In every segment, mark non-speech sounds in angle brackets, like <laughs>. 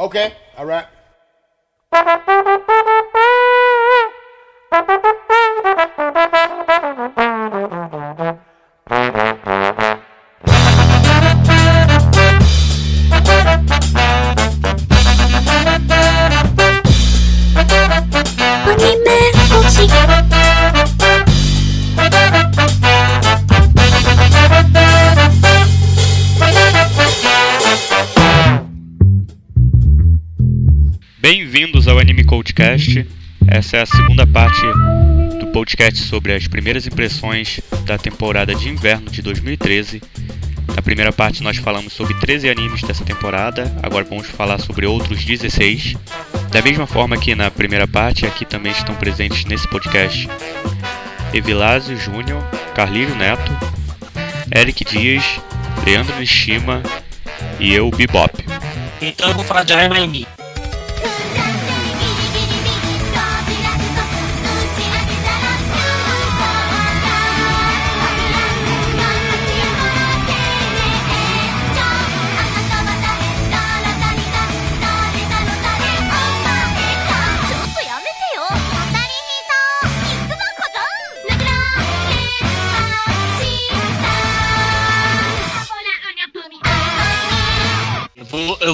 Okay, all right. Codecast. Essa é a segunda parte do podcast sobre as primeiras impressões da temporada de inverno de 2013. Na primeira parte nós falamos sobre 13 animes dessa temporada, agora vamos falar sobre outros 16. Da mesma forma que na primeira parte, aqui também estão presentes nesse podcast Evilásio Júnior, Carlírio Neto, Eric Dias, Leandro Nishima e eu, Bebop. Então eu vou falar de Hermione.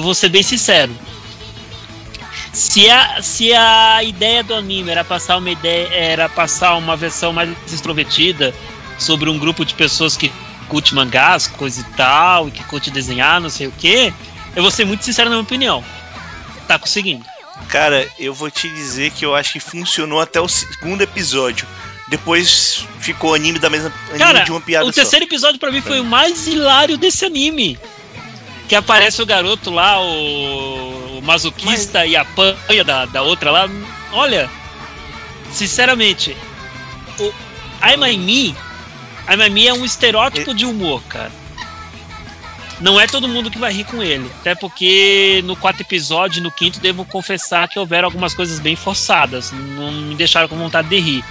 Vou, ser bem sincero. Se a, se a ideia do anime era passar uma ideia, era passar uma versão mais extrovertida sobre um grupo de pessoas que curte mangás, coisa e tal, e que curte desenhar, não sei o que, eu vou ser muito sincero na minha opinião. Tá conseguindo. Cara, eu vou te dizer que eu acho que funcionou até o segundo episódio. Depois ficou anime da mesma anime Cara, de uma piada o só. terceiro episódio pra mim foi o mais hilário desse anime. Que aparece o garoto lá, o, o masoquista e apanha da, da outra lá. Olha, sinceramente, o I'm I Me, I'm I Me é um estereótipo de humor, cara. Não é todo mundo que vai rir com ele. Até porque no quarto episódio no quinto devo confessar que houveram algumas coisas bem forçadas. Não me deixaram com vontade de rir.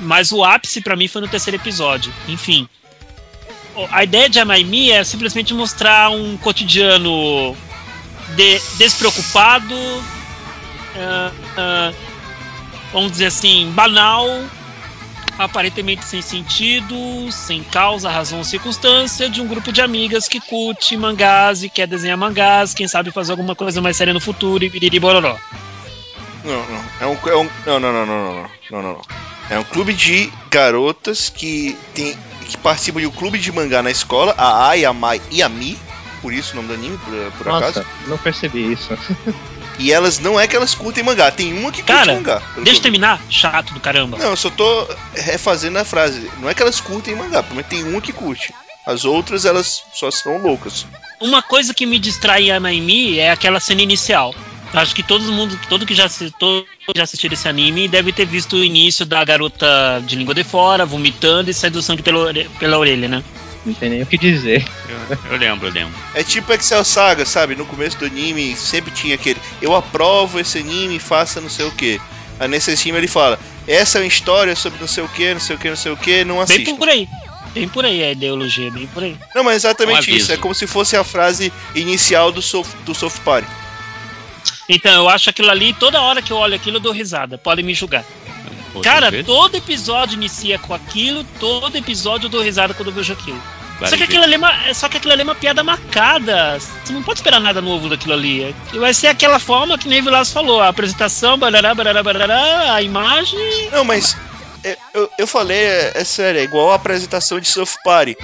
Mas o ápice pra mim foi no terceiro episódio. Enfim. A ideia de Amaimi é simplesmente mostrar um cotidiano de- despreocupado, ah, ah, vamos dizer assim, banal, aparentemente sem sentido, sem causa, razão ou circunstância, de um grupo de amigas que curte mangás e quer desenhar mangás, quem sabe fazer alguma coisa mais séria no futuro e biriri bororó. Não, não. É um, é um não, não, não, não, não, não, não. É um clube de garotas que tem que participam de um clube de mangá na escola, a Ai, a Mai e a Mi, por isso o nome do anime, por, por acaso. Nossa, não percebi isso. E elas não é que elas curtem mangá, tem uma que curte mangá. Deixa eu terminar, chato do caramba. Não, eu só tô refazendo a frase. Não é que elas curtem mangá, mas tem uma que curte. As outras, elas só são loucas. Uma coisa que me distrai em Amaimi é aquela cena inicial. Acho que todo mundo, todo que já assistiu, já assistiu esse anime deve ter visto o início da garota de língua de fora, vomitando e saindo sangue pela, pela orelha, né? Não tem nem o que dizer. Eu, eu lembro, eu lembro. É tipo Excel Saga, sabe? No começo do anime sempre tinha aquele. Eu aprovo esse anime, faça não sei o que. Aí nesse anime ele fala: Essa é uma história sobre não sei o que, não sei o que, não sei o que, não Bem assista. por aí. Bem por aí a ideologia, bem por aí. Não, mas é exatamente Um isso. É como se fosse a frase inicial do Soft, do soft Party. Então, eu acho aquilo ali, toda hora que eu olho aquilo, eu dou risada. Podem me julgar. Cara, todo episódio inicia com aquilo, todo episódio eu dou risada quando eu vejo aquilo. Só que, aquilo ali é uma, só que aquilo ali é uma piada marcada. Você não pode esperar nada novo daquilo ali. Vai ser aquela forma que nem Vilas falou: a apresentação, barará, barará, barará, a imagem. Não, mas é, eu, eu falei, é, é sério, é igual a apresentação de Surf Party.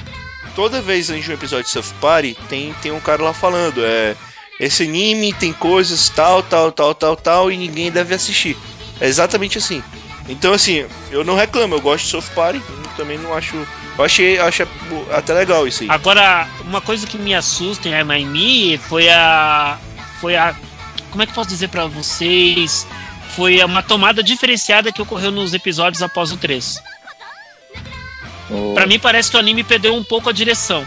Toda vez antes de um episódio de Surf Party, tem, tem um cara lá falando, é. Esse anime tem coisas tal, tal, tal, tal, tal, e ninguém deve assistir. É exatamente assim. Então, assim, eu não reclamo, eu gosto de Surf Party, também não acho. Eu achei, eu achei até legal isso aí. Agora, uma coisa que me assusta em Amaimi foi a. Foi a. Como é que eu posso dizer pra vocês? Foi uma tomada diferenciada que ocorreu nos episódios após o 3. O- Pra mim parece que o anime perdeu um pouco a direção.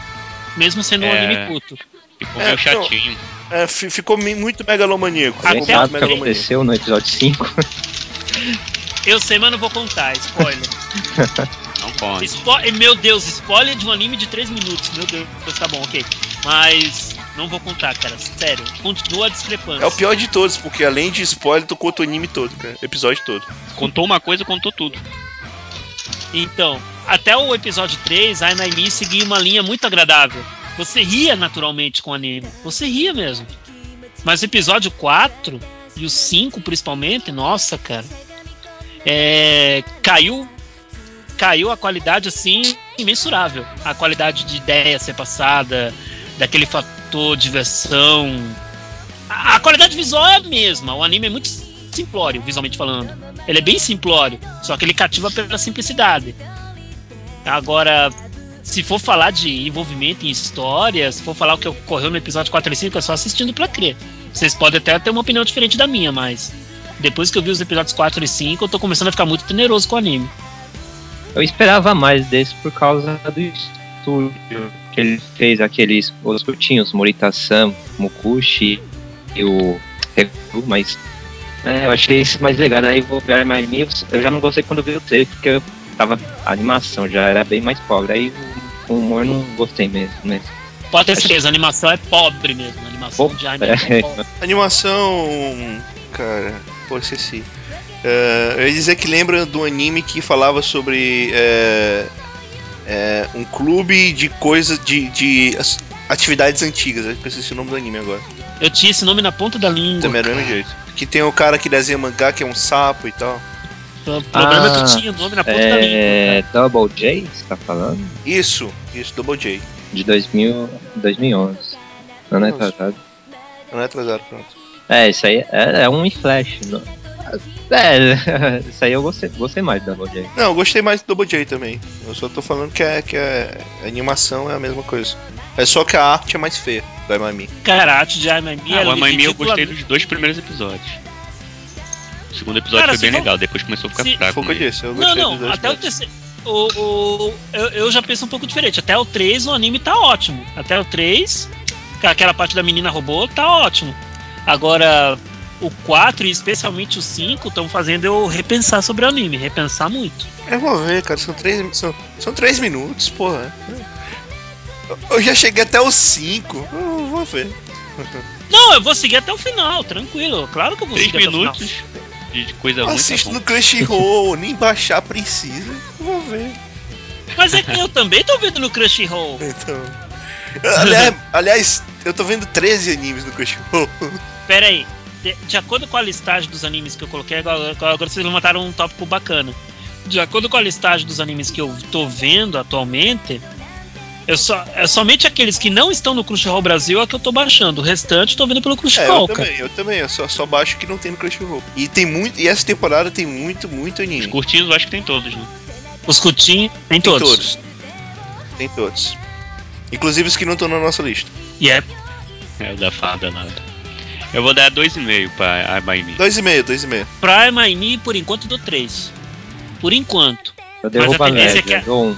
Mesmo sendo um É. anime curto. Ficou É, meio não. chatinho. É, fi- ficou muito megalomaníaco. Até Ficou Sabe o muito que megalomaníaco. aconteceu no episódio 5? <laughs> Eu sei, mas não vou contar, spoiler. <laughs> Não conte. Spo- Meu Deus, spoiler de um anime de 3 minutos. Meu Deus, tá bom, ok. Mas Não vou contar, cara. Sério. Continua a discrepância. É o pior de todos, porque além de spoiler, tu conta o anime todo, cara. Episódio todo. Contou uma coisa, contou tudo. Então, até o episódio 3, a Naimi seguia uma linha muito agradável. Você ria naturalmente com o anime. Você ria mesmo. Mas o episódio 4 e o 5 principalmente, nossa, cara. É, caiu caiu a qualidade assim imensurável. A qualidade de ideia ser passada, daquele fator diversão. A, a qualidade visual é a mesma. O anime é muito simplório, visualmente falando. Ele é bem simplório, só que ele cativa pela simplicidade. Agora, se for falar de envolvimento em história, se for falar o que ocorreu no episódio 4 e 5, é só assistindo pra crer. Vocês podem até ter uma opinião diferente da minha, mas depois que eu vi os episódios 4 e 5, eu tô começando a ficar muito teneroso com o anime. Eu esperava mais desse por causa do estúdio. Que ele fez aqueles os curtinhos, Morita-san, Mukushi e o Reku, mas é, eu achei isso mais legal. Aí vou ver mais News. Eu já não gostei quando vi o trailer, porque eu tava. A animação já era bem mais pobre. Aí o, o humor não gostei mesmo. Né? Pode ter certeza, a animação é pobre mesmo. A animação Pô, de anime é <laughs> é. pobre. Animação. Cara, pô, esqueci. É, eu ia dizer que lembra do anime que falava sobre é, é, um clube de coisas de, de atividades antigas. Eu esqueci o nome do anime agora. Eu tinha esse nome na ponta da língua. Também era do mesmo jeito. Que tem o cara que desenha mangá, que é um sapo e tal. O problema é que Ah, tinha o nome na ponta da língua. É, Double J, você tá falando? Isso, isso, Double J. De 2000, 2011. Não é atrasado. Não é atrasado, pronto. É, isso aí é, é um flash. Não. É, <laughs> isso aí eu gostei, gostei mais do Double J. Não, eu gostei mais do Double J também. Eu só tô falando que, é, que é, a animação é a mesma coisa. É só que a arte é mais feia do Amami. Cara, a arte de Aimami Ah, é o Amami eu gostei dos dois primeiros episódios. O segundo episódio Cara, foi bem for- legal, depois começou a ficar se- fraco. Foi o que eu mesmo. disse, eu Não, não, dois até o terceiro. O, o, eu, eu já penso um pouco diferente. Até o 3 o anime tá ótimo. Até o 3, com aquela parte da menina robô, tá ótimo. Agora, o 4 e especialmente o 5 estão fazendo eu repensar sobre o anime, repensar muito. Eu vou ver, cara, são três, são, são três minutos, porra. Eu- já cheguei até os cinco. Eu vou ver. Não, eu vou seguir até o final, tranquilo. Claro que eu vou Três seguir minutos até o final. De de coisa Eu tá assisto no Crunchyroll, nem baixar precisa. Vou ver. Mas é que eu também tô vendo no Crunchyroll. <laughs> Então. Aliás, <laughs> aliás, eu tô vendo 13 animes no Crunchyroll. Pera aí. De, de acordo com a listagem dos animes que eu coloquei, agora, agora vocês levantaram um tópico bacana. De acordo com a listagem dos animes que eu tô vendo atualmente, eu só, é somente aqueles que não estão no Crunchyroll Brasil é que eu tô baixando. O restante eu tô vendo pelo É, eu Crunchyroll, cara. também, eu também. Eu só, só baixo que não tem no Crunchyroll. E tem muito. E essa temporada tem muito, muito Os anime. curtinhos eu acho que tem todos, né? Os curtinhos, tem Tem todos. todos. Tem todos. Inclusive os que não estão na nossa lista. E é É o da fada nada. Eu vou dar 2,5 pra Abaimi. Dois e meio, dois e meio. Prime Anime, por enquanto, do 3. Por enquanto. Eu derrubo a tendência é média, que é- dou um.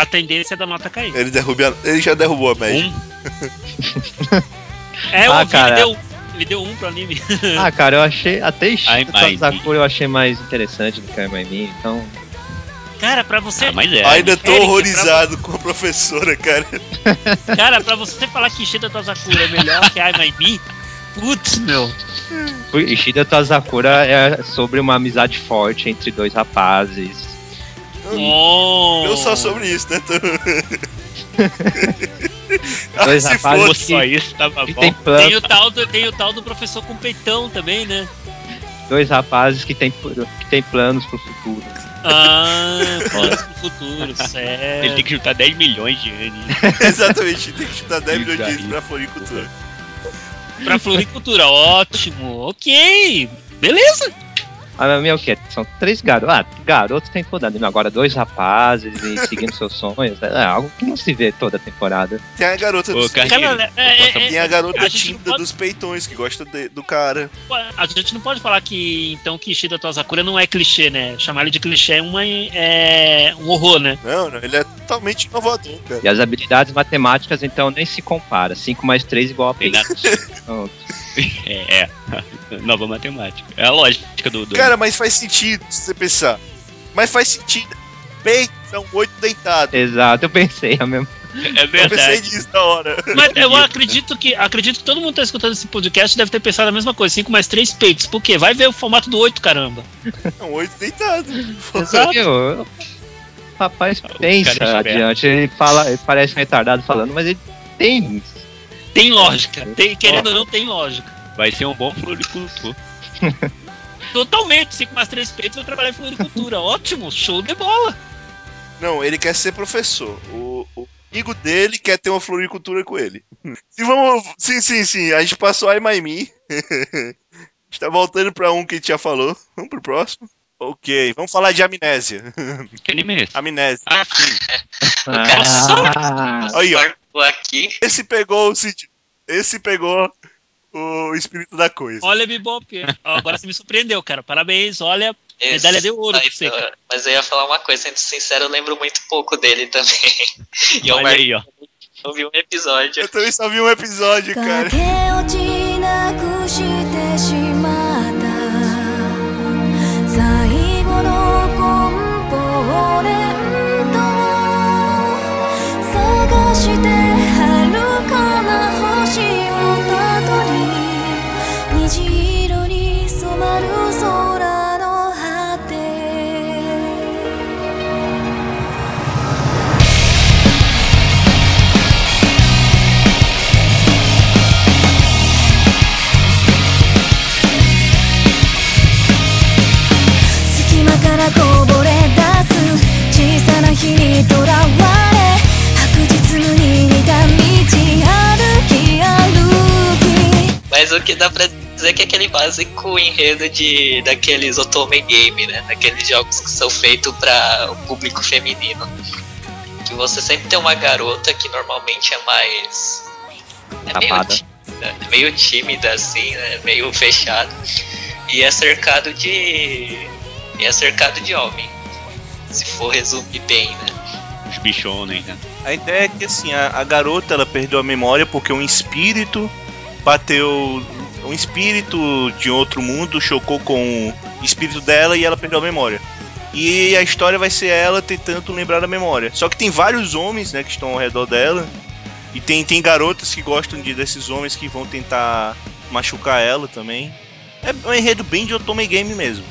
A tendência é da nota cair. Ele, derruba, ele já derrubou a média. Um, <laughs> É, Ah, ouvi, cara. ele deu, ele deu um pro anime. <laughs> Ah, cara, eu achei. Até Sakura eu achei mais interessante do que a Maimi, então. Cara, pra você. ah, mas é. Ainda tô Eric, horrorizado com a professora, cara. <laughs> Cara, pra você falar que Ishida Tozakura é melhor que I My Me, putz, meu. Ishida Tazakura é sobre uma amizade forte entre dois rapazes. Oh. Eu só sobre isso, né? <laughs> ah, Dois se rapazes. Só isso tava Que bom. tem, Tem o, tal do, tem o tal do professor com peitão também, né? dois rapazes que tem, que tem planos pro futuro. Ah, planos pro futuro, <laughs> Ele tem que juntar 10 milhões de anos. <laughs> Exatamente, tem que chutar 10 milhões de aí. pra floricultura. Pra floricultura, ótimo, ok. Beleza. A minha o quê? São três garotos. Ah, garotos tem toda. Agora, dois rapazes e <laughs> seguindo seus sonhos. É algo que não se vê toda temporada. Tem a garota dos cara, é, é, é, Tem a garota a tímida pode- dos peitões que gosta de- do cara. A gente não pode falar que então que Ishida Tozakura não é clichê, né? Chamar ele de clichê é, uma, é um horror, né? Não, não, ele é totalmente inovador, cara. E as habilidades matemáticas, então, nem se compara. 5 mais 3 igual a Tem 3. <laughs> É, é. Nova matemática. É a lógica do. do... Cara, mas faz sentido se você pensar. Mas faz sentido. Peito são oito deitados. Exato, eu pensei a mesma. É Eu pensei verdade. nisso na hora. Mas eu acredito que acredito que todo mundo que tá escutando esse podcast deve ter pensado a mesma coisa, 5 mais 3 peitos. Por quê? Vai ver o formato do 8, caramba. É um oito deitado. Exato. Eu- O rapaz pensa adiante, ele fala, ele parece retardado falando, mas ele tem. Tem lógica. Tem, querendo ou não, tem lógica. Vai ser um bom floricultor. <laughs> Totalmente, 5 mais 3 peitos vai trabalhar em floricultura. Ótimo, show de bola. Não, ele quer ser professor. O, o amigo dele quer ter uma floricultura com ele. Se vamos. Sim, sim, sim. A gente passou a Maimi. Gente <laughs> tá voltando pra um que a gente já falou. Vamos pro próximo. Ok, vamos falar de amnésia. Que anime? Amnésia. Ah, sim. Ah, Aí, ó. Tô aqui. Esse pegou o Cid. Esse pegou o espírito da coisa. Olha, Bibop. Agora você me surpreendeu, cara. Parabéns. Olha, esse medalha de ouro. Aí, você, cara. Mas eu ia falar uma coisa, sendo sincero, eu lembro muito pouco dele também. <laughs> E Olha aí, ó. Eu vi um episódio. Eu também só vi um episódio, cara. して Mas o que dá pra dizer é que é aquele básico enredo de daqueles otome game, né? Daqueles jogos que são feitos para o público feminino. Que você sempre tem uma garota que normalmente é mais. É meio, Tapada. tí- é meio tímida, assim, né? Meio fechada. E é cercado de. E é cercado de homem. Se for resumir bem, né? Bichones, né? A ideia é que assim, a, a garota ela perdeu a memória porque um espírito bateu. Um espírito de outro mundo chocou com o espírito dela e ela perdeu a memória. E a história vai ser ela tentando lembrar da memória. Só que tem vários homens, né, que estão ao redor dela. E tem, tem garotas que gostam de, desses homens que vão tentar machucar ela também. É um enredo bem de Otome Game mesmo.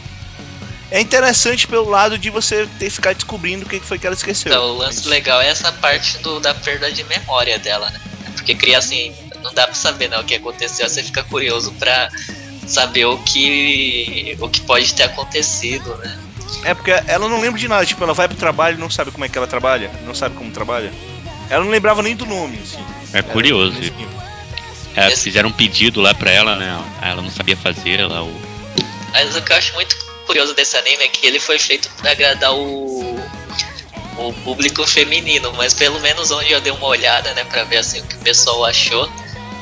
É interessante pelo lado de você ter que ficar descobrindo o que foi que ela esqueceu. Então, o lance legal é essa parte do, da perda de memória dela, né? Porque cria assim, não dá pra saber né, o que aconteceu, você fica curioso pra saber o que, o que pode ter acontecido, né? É porque ela não lembra de nada, tipo, ela vai pro trabalho e não sabe como é que ela trabalha, não sabe como trabalha. Ela não lembrava nem do nome, assim. É curioso. É, fizeram um pedido lá pra ela, né? Ela não sabia fazer, ela o. Mas o que eu acho muito curioso desse anime é que ele foi feito pra agradar o, o público feminino, mas pelo menos onde eu dei uma olhada, né, pra ver assim o que o pessoal achou,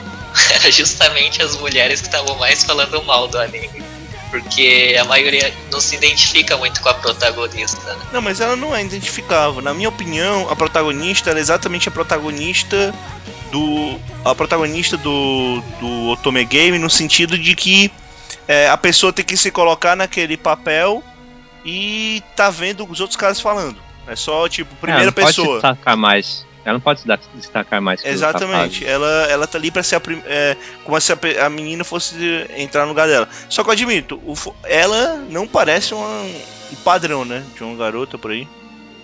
<laughs> era justamente as mulheres que estavam mais falando mal do anime. Porque a maioria não se identifica muito com a protagonista, né? Não, mas ela não é identificável. Na minha opinião, a protagonista ela é exatamente a protagonista do. A protagonista do, do Otome Game no sentido de que é, a pessoa tem que se colocar naquele papel e tá vendo os outros caras falando. É só, tipo, primeira ela não Pode se pessoa. destacar mais. Ela não pode se destacar mais. Exatamente. Ela, ela tá ali pra ser a prim- é, como se a, a menina fosse entrar no lugar dela. Só que eu admito, o ela não parece uma- um padrão, né? De uma garota por aí.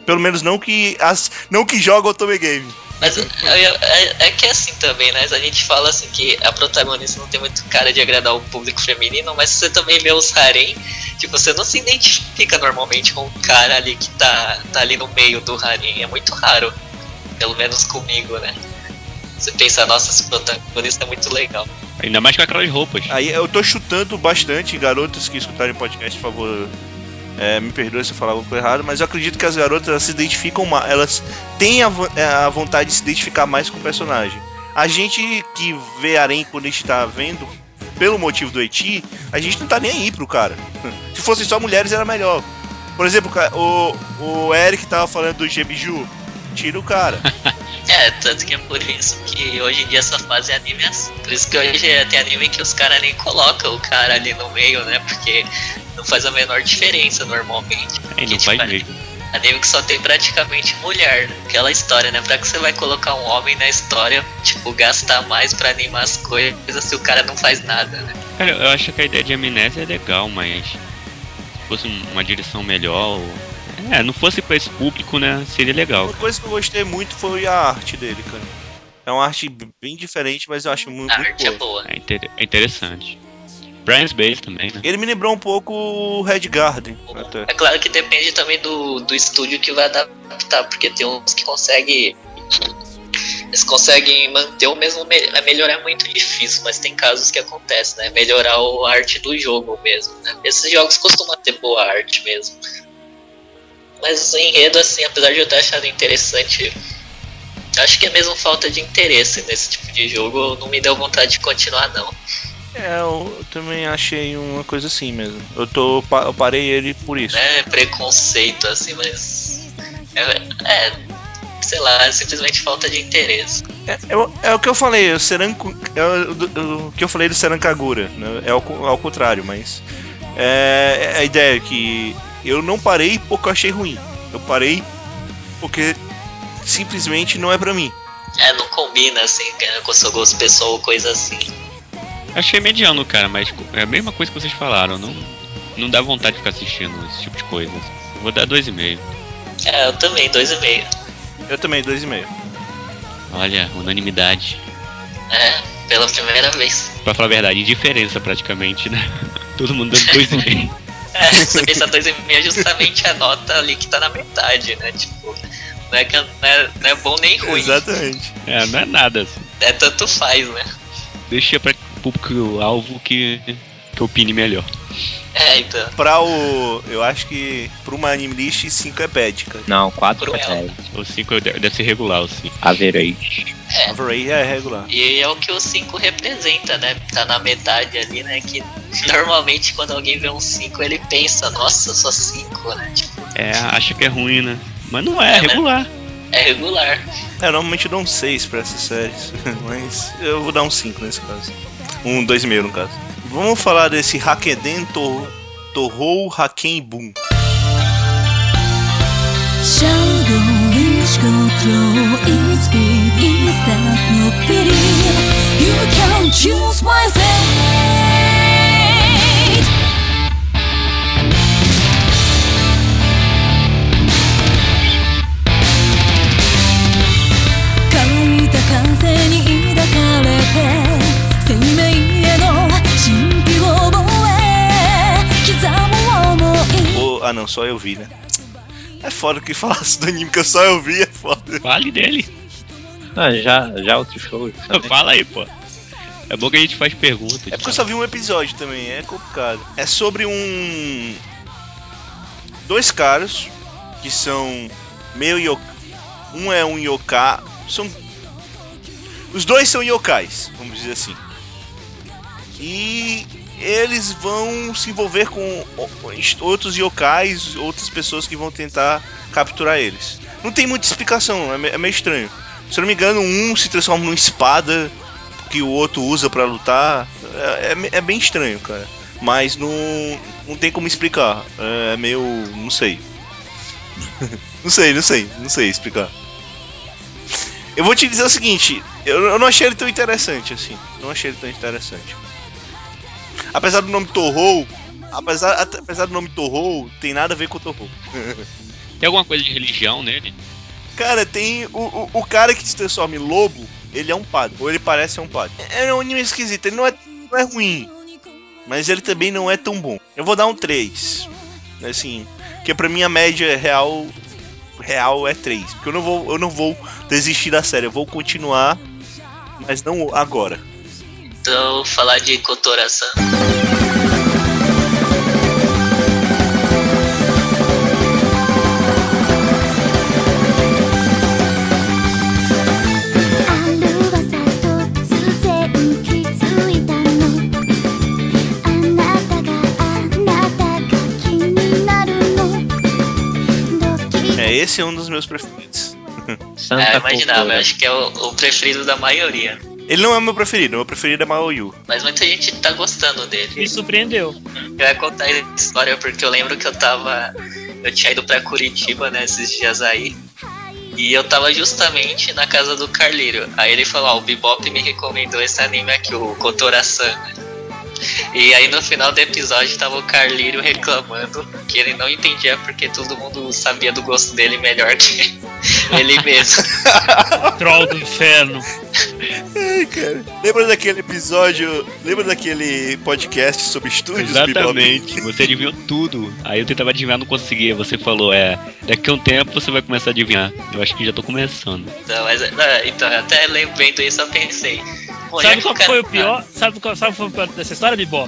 Pelo menos não que as não que joga o Otome Game. Mas eu- eu- é, é que é assim também, né? A gente fala assim que a protagonista não tem muito cara de agradar o público feminino, mas você também vê os harem, tipo, você não se identifica normalmente com o cara ali que tá, tá ali no meio do harem. É muito raro. Pelo menos comigo, né? Você pensa, nossa, esse protagonista é muito legal. Ainda mais com aquelas roupas. Aí eu tô chutando bastante garotas que escutarem o podcast, por favor. É, me perdoe se eu falar alguma coisa mas eu acredito que as garotas elas se identificam mais, elas têm a, é, a vontade de se identificar mais com o personagem. A gente que vê Arém quando a gente tá vendo, pelo motivo do Eti, a gente não tá nem aí pro cara. <laughs> Se fossem só mulheres era melhor. Por exemplo, o, o Eric tava falando do Gebiju, tira o cara. <laughs> É, tanto que é por isso que hoje em dia essa fase é anime assim. Por isso que hoje é- tem anime que os caras nem colocam o cara ali no meio, né? Porque não faz a menor diferença normalmente. Que, não tipo, faz é- mesmo. Anime que só tem praticamente mulher. né? Aquela história, né? Pra que você vai colocar um homem na história, tipo, gastar mais pra animar as coisas se o cara não faz nada, né? Cara, eu acho que a ideia de amnésia é legal, mas se fosse um- uma direção melhor. ou- É, não fosse pra esse público, né? Seria legal. Uma coisa que eu gostei muito foi a arte dele, cara. É uma arte bem diferente, mas eu acho muito, A muito arte é boa. boa. É, inter- é interessante. Brian's Base também, né? Ele me lembrou um pouco o Red Garden, até. É claro que depende também do, do estúdio que vai adaptar, porque tem uns que conseguem. Eles conseguem manter o mesmo. me- é, Melhorar é muito difícil, mas tem casos que acontece, né? Melhorar a arte do jogo mesmo, né? Esses jogos costumam ter boa arte mesmo. Mas o enredo, assim, apesar de eu ter achado interessante, acho que é mesmo falta de interesse nesse tipo de jogo. Não me deu vontade de continuar, não. É, eu também achei uma coisa assim mesmo. Eu tô. Eu parei ele por isso. é preconceito, assim, mas. É, é, sei lá, é simplesmente falta de interesse. É, é o- é o que eu falei, o Seranku, é o, o que eu falei do Serankagura, né? É ao, ao contrário, mas é, é a ideia que eu não parei porque eu achei ruim. Eu parei porque simplesmente não é pra mim. É, não combina, assim, com o seu gosto pessoal ou coisa assim. Achei mediano, cara, mas é a mesma coisa que vocês falaram. Não, não dá vontade de ficar assistindo esse tipo de coisa. Vou dar 2,5. É, eu também, dois e meio. Eu também, dois e meio. Olha, unanimidade. É, pela primeira vez. Pra falar a verdade, indiferença praticamente, né? <laughs> Todo mundo dando 2,5. É, você pensa dois e meio é justamente a nota ali que tá na metade, né? Tipo, não é, que não é, não é bom nem ruim. Exatamente. é, não é nada. Assim. É tanto faz, né? Deixa pra público-alvo que, que opine melhor. É, então. Pra o. Eu acho que pra uma anime list 5 é bad, cara. Não, 4 Cruel. é O 5 deve ser regular, o 5. average. Average é regular. E é o que o 5 representa, né? Tá na metade ali, né? Que <laughs> normalmente quando alguém vê um 5 ele pensa, nossa, só 5, né? Tipo, É, acha que é ruim, né? Mas não é, é É, né? regular. é regular. É, eu normalmente dou um 6 pra essas séries, <laughs> mas eu vou dar um 5 nesse caso. Um 2,5 no caso. Vamos falar desse Hakeden to, Torrou Haken Boom. Ah não, só eu vi, né? É foda que falasse do anime que eu só eu vi, é foda. Fale dele. Ah, já, já outro show. <laughs> Fala aí, pô. É bom que a gente faz perguntas. É porque eu só vi um episódio também, é complicado. É sobre um. Dois caras que são meio yokai. Um é um yokai. São. Os dois são yokais, vamos dizer assim. E eles vão se envolver com outros yokais, outras pessoas que vão tentar capturar eles. Não tem muita explicação, é é meio estranho. Se eu não me engano, um se transforma numa espada que o outro usa pra lutar. É, é- é bem estranho, cara. Mas não, não tem como explicar. É meio. não sei. <laughs> não sei, não sei, não sei explicar. Eu vou te dizer o seguinte, eu, eu não achei ele tão interessante assim. Não achei ele tão interessante. Apesar do nome Torrou, apesar, apesar do nome Torrou, tem nada a ver com Torrou. <laughs> Tem alguma coisa de religião nele? Cara, tem o, o, o cara que se transforma em lobo, ele é um padre. Ou ele parece ser um padre. É é um anime esquisito, ele não é, não é ruim. Mas ele também não é tão bom. Eu vou dar um 3. Assim, que pra mim a média real real é 3. Porque eu não vou eu não vou desistir da série, eu vou continuar, mas não agora. Então, falar de Kotoração. É, esse é um dos meus preferidos. Santa é, imaginava, acho que é o, o preferido da maioria. Ele não é o meu preferido, o meu preferido é Maoyu. Mas muita gente tá gostando dele. Me surpreendeu. Eu ia contar a história porque eu lembro que eu tava. eu tinha ido pra Curitiba, né, esses dias aí. E eu tava justamente na casa do Carlírio. Aí ele falou, ó, o Bebop me recomendou esse anime aqui, o Kotora-san. E aí no final do episódio tava o Carlírio reclamando que ele não entendia porque todo mundo sabia do gosto dele melhor que <laughs> ele mesmo. <laughs> Troll do inferno. Ai, cara. Lembra daquele episódio. Lembra daquele podcast sobre estúdios? Exatamente, você adivinhou tudo. Aí eu tentava adivinhar, não conseguia. Você falou, é, daqui a um tempo você vai começar a adivinhar. Eu acho que já tô começando. Então, mas, não, então até lembrando isso eu pensei. Pô, Sabe qual foi o pior? Sabe qual sabe qual foi o pior dessa história, Bibó?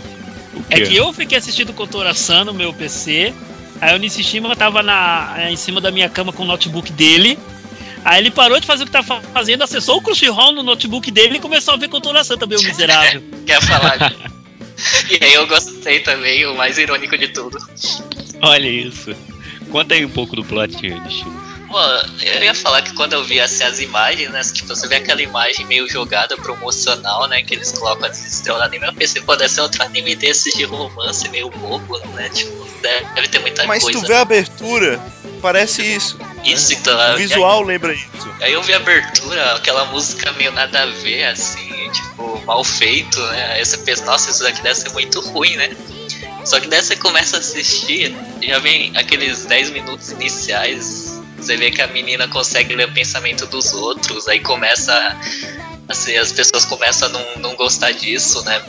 É que eu fiquei assistindo Kotora-san no meu PC. Aí o Nishishima tava na, em cima da minha cama com o notebook dele. Aí ele parou de fazer o que tava fazendo, acessou o Crunchyroll no notebook dele e começou a ver Kotora-san também, o miserável. <laughs> quer falar. <laughs> e aí eu gostei também, o mais irônico de tudo. Olha isso. Conta aí um pouco do plot, Nishima. Pô, eu ia falar que quando eu vi assim, as imagens, né? Tipo, você vê aquela imagem meio jogada promocional, né? Que eles colocam as estrelas no anime. Eu pensei, pô, deve ser outro anime desses de romance meio bobo, né? Tipo, deve, ter muita Mas coisa. tu vê a abertura, parece isso. Isso, então. O visual lembra isso. Aí eu vi a abertura, aquela música meio nada a ver, assim, tipo, mal feito, né? Aí você pensa, nossa, isso daqui deve ser muito ruim, né? Só que daí você começa a assistir, já vem aqueles 10 minutos iniciais, você vê que a menina consegue ler o pensamento dos outros, aí começa. Assim, as pessoas começam a não, não gostar disso, né?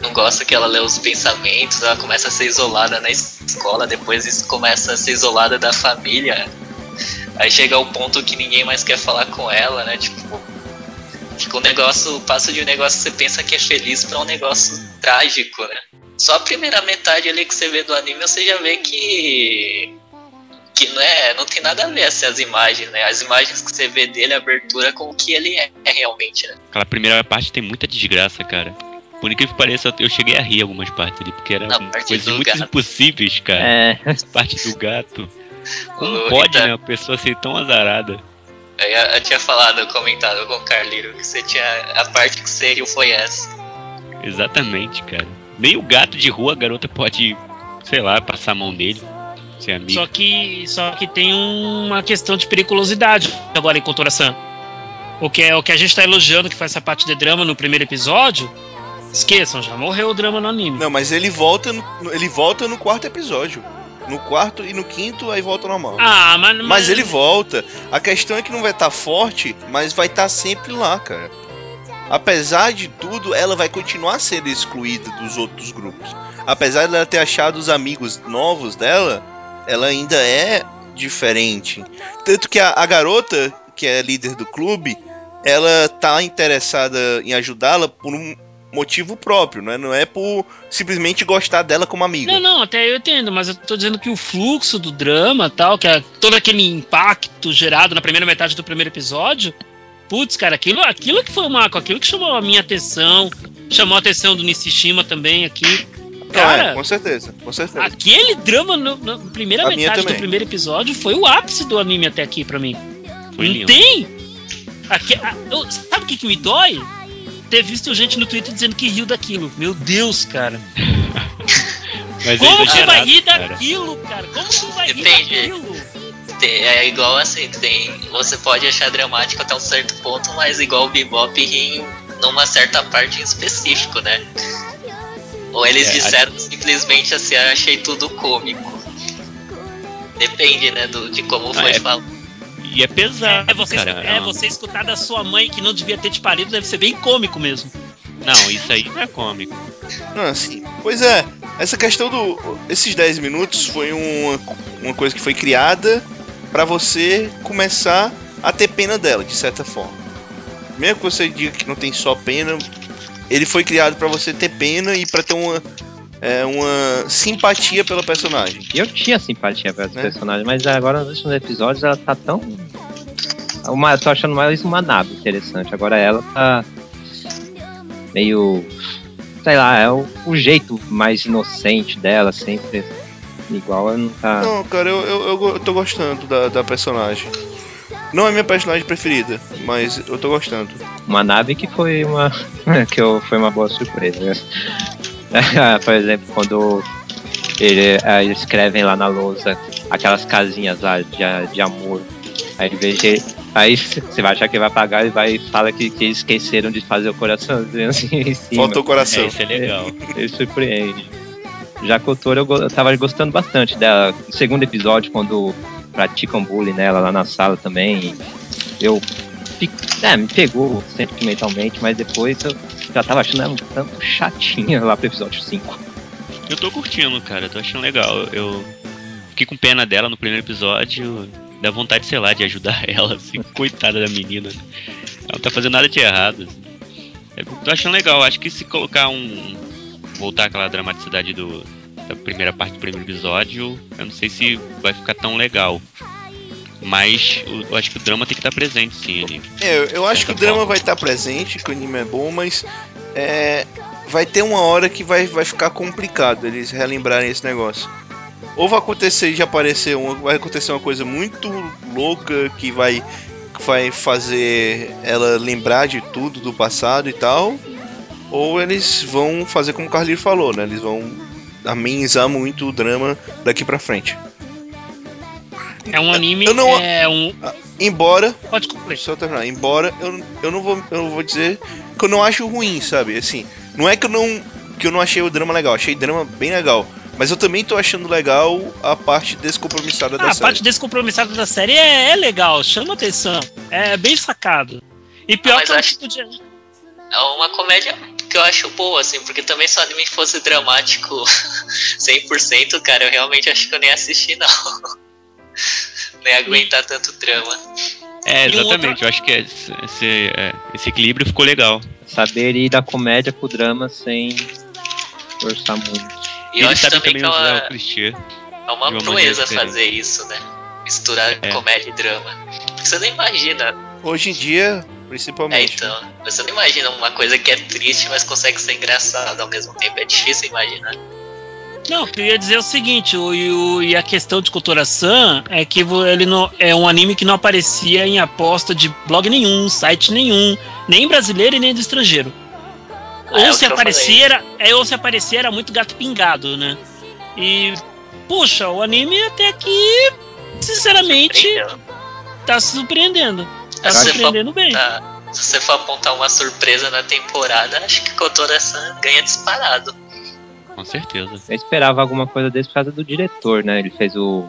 Não gosta que ela lê os pensamentos, ela começa a ser isolada na escola, depois isso começa a ser isolada da família. Aí chega ao ponto que ninguém mais quer falar com ela, né? Tipo, fica um negócio, passa de um negócio que você pensa que é feliz pra um negócio trágico, né? Só a primeira metade ali que você vê do anime, você já vê que que não é, não tem nada a ver assim, as imagens, né? As imagens que você vê dele, a abertura com o que ele é, realmente, né? Aquela primeira parte tem muita desgraça, cara. Por incrível que pareça, eu cheguei a rir algumas partes ali, porque era coisas muito gato. impossíveis, cara. É, Parte do gato. Como O pode, Rita- né? Uma pessoa ser tão azarada. Aí eu, eu tinha falado, comentado com o Carliro que você tinha a parte que você riu foi essa. Exatamente, cara. Nem o gato de rua a garota pode, sei lá, passar a mão nele. Só que, só que tem uma questão de periculosidade agora em Kotora-san. O que é o que a gente tá elogiando que faz essa parte de drama no primeiro episódio. Esqueçam, já morreu o drama no anime. Não, mas ele volta no, ele volta no quarto episódio. No quarto e no quinto, aí volta normal. Ah, mas, mas, Mas ele volta. A questão é que não vai estar forte, mas vai estar sempre lá, cara. Apesar de tudo, ela vai continuar sendo excluída dos outros grupos. Apesar dela ter achado os amigos novos dela, ela ainda é diferente. Tanto que a, a garota, que é líder do clube, ela tá interessada em ajudá-la por um motivo próprio, né? Não é por simplesmente gostar dela como amiga. Não, não, até eu entendo, mas eu tô dizendo que o fluxo do drama tal, que é todo aquele impacto gerado na primeira metade do primeiro episódio, putz, cara, aquilo, aquilo que foi o marco, aquilo que chamou a minha atenção, chamou a atenção do Nishishima também aqui. Cara, é, com certeza, com certeza. aquele drama no- na primeira A metade do primeiro episódio foi o ápice do anime até aqui pra mim. Foi não lindo. tem? Aqui, a- eu- sabe o que, que me dói? Ter visto gente no Twitter dizendo que riu daquilo. Meu Deus, cara. <laughs> Mas é Como que vai rir daquilo, cara? Como que vai rir daquilo? É igual assim, tem, você pode achar dramático até um certo ponto, mas igual o Bebop ri em numa certa parte em específico, né? Ou eles É, disseram simplesmente assim, "Ah, achei tudo cômico. Depende, né, do, de como foi é- falado. E é pesado, É você, cara. é, uma- você escutar da sua mãe que não devia ter te parido deve ser bem cômico mesmo. Não, isso aí não é cômico. Não, assim, pois é, essa questão do. Esses 10 minutos foi uma, uma coisa que foi criada pra você começar a ter pena dela, de certa forma. Mesmo que você diga que não tem só pena, ele foi criado pra você ter pena e pra ter uma, é, uma simpatia pela personagem. Eu tinha simpatia pelos Né? personagens, mas agora nos últimos episódios ela tá tão. Uma, eu tô achando mais uma nave interessante. Agora ela tá. meio. sei lá, é o, o jeito mais inocente dela, sempre igual. Ela não tá. Não, cara, eu, eu, eu tô gostando da, da personagem. Não é minha personagem preferida, mas eu tô gostando. Uma nave que foi uma. <laughs> que eu, foi uma boa surpresa. né? <laughs> Por exemplo, quando ele, eh, eles escrevem lá na lousa aquelas casinhas lá de, de amor. Aí ele vê que. Aí você vai achar que ele vai pagar e vai fala que, que esqueceram de fazer o coraçãozinho assim. Faltou coração. É, isso é legal. <laughs> Ele surpreende. Já a Kotora eu, go- eu tava gostando bastante dela. No segundo episódio, quando praticam bullying nela lá na sala também. Eu. É, me pegou sentimentalmente, mas depois eu já tava achando ela um tanto chatinha lá pro episódio 5. Eu tô curtindo, cara, tô achando legal. Eu fiquei com pena dela no primeiro episódio. Dá vontade, sei lá, de ajudar <laughs> ela, assim, coitada da menina. Ela não tá fazendo nada de errado. assim. Eu tô achando legal, acho que se colocar um. voltar aquela dramaticidade do. Da primeira parte do primeiro episódio, eu não sei se vai ficar tão legal. Mas eu, acho que o drama tem que estar presente sim ali. É, eu, acho que o drama forma. vai estar presente, que o anime é bom, mas é, vai ter uma hora que vai, vai ficar complicado eles relembrarem esse negócio. Ou vai acontecer de aparecer uma, vai acontecer uma coisa muito louca que vai, vai fazer ela lembrar de tudo do passado e tal. Ou eles vão fazer como o Carlinho falou, né? Eles vão amenizar muito o drama daqui pra frente. É um anime. Eu não- É um. Embora Pode concluir. Só terminar. Embora eu, eu não vou eu não vou dizer que eu não acho ruim, sabe? Assim, não é que eu não que eu não achei o drama legal, achei o drama bem legal, mas eu também tô achando legal a parte descompromissada da Ah, a série. parte descompromissada da série é, é legal, chama atenção. É bem sacado. E pior Ah, que um acho-. É uma comédia que eu acho boa, assim, porque também se o anime fosse dramático <laughs> 100%, cara, eu realmente acho que eu nem assisti, não. <laughs> nem aguentar tanto drama. É, exatamente, eu acho que esse, esse, é, esse equilíbrio ficou legal. Saber ir da comédia pro drama sem forçar muito. E eu acho também que é usar o uma, clichê. é uma proeza fazer isso, né? Misturar É. comédia e drama. Você não imagina. Hoje em dia, É, principalmente. então. Você não imagina uma coisa que é triste, mas consegue ser engraçada ao mesmo tempo. É difícil imaginar. Não, eu queria dizer o seguinte, o, e, o- e a questão de Kotora-san é que ele não, é um anime que não aparecia em aposta de blog nenhum, site nenhum, nem brasileiro e nem do estrangeiro. Ah, é ou o se que aparecia, era, é, ou se aparecia era muito gato pingado, né? E, puxa, o anime até aqui, sinceramente, Surpreendeu. tá se surpreendendo. Tá Se se você for surpreendendo bem. apontar- se você for apontar uma surpresa na temporada, acho que Kotora-san ganha disparado. Com certeza. Eu esperava alguma coisa desse por causa do diretor, né? Ele fez o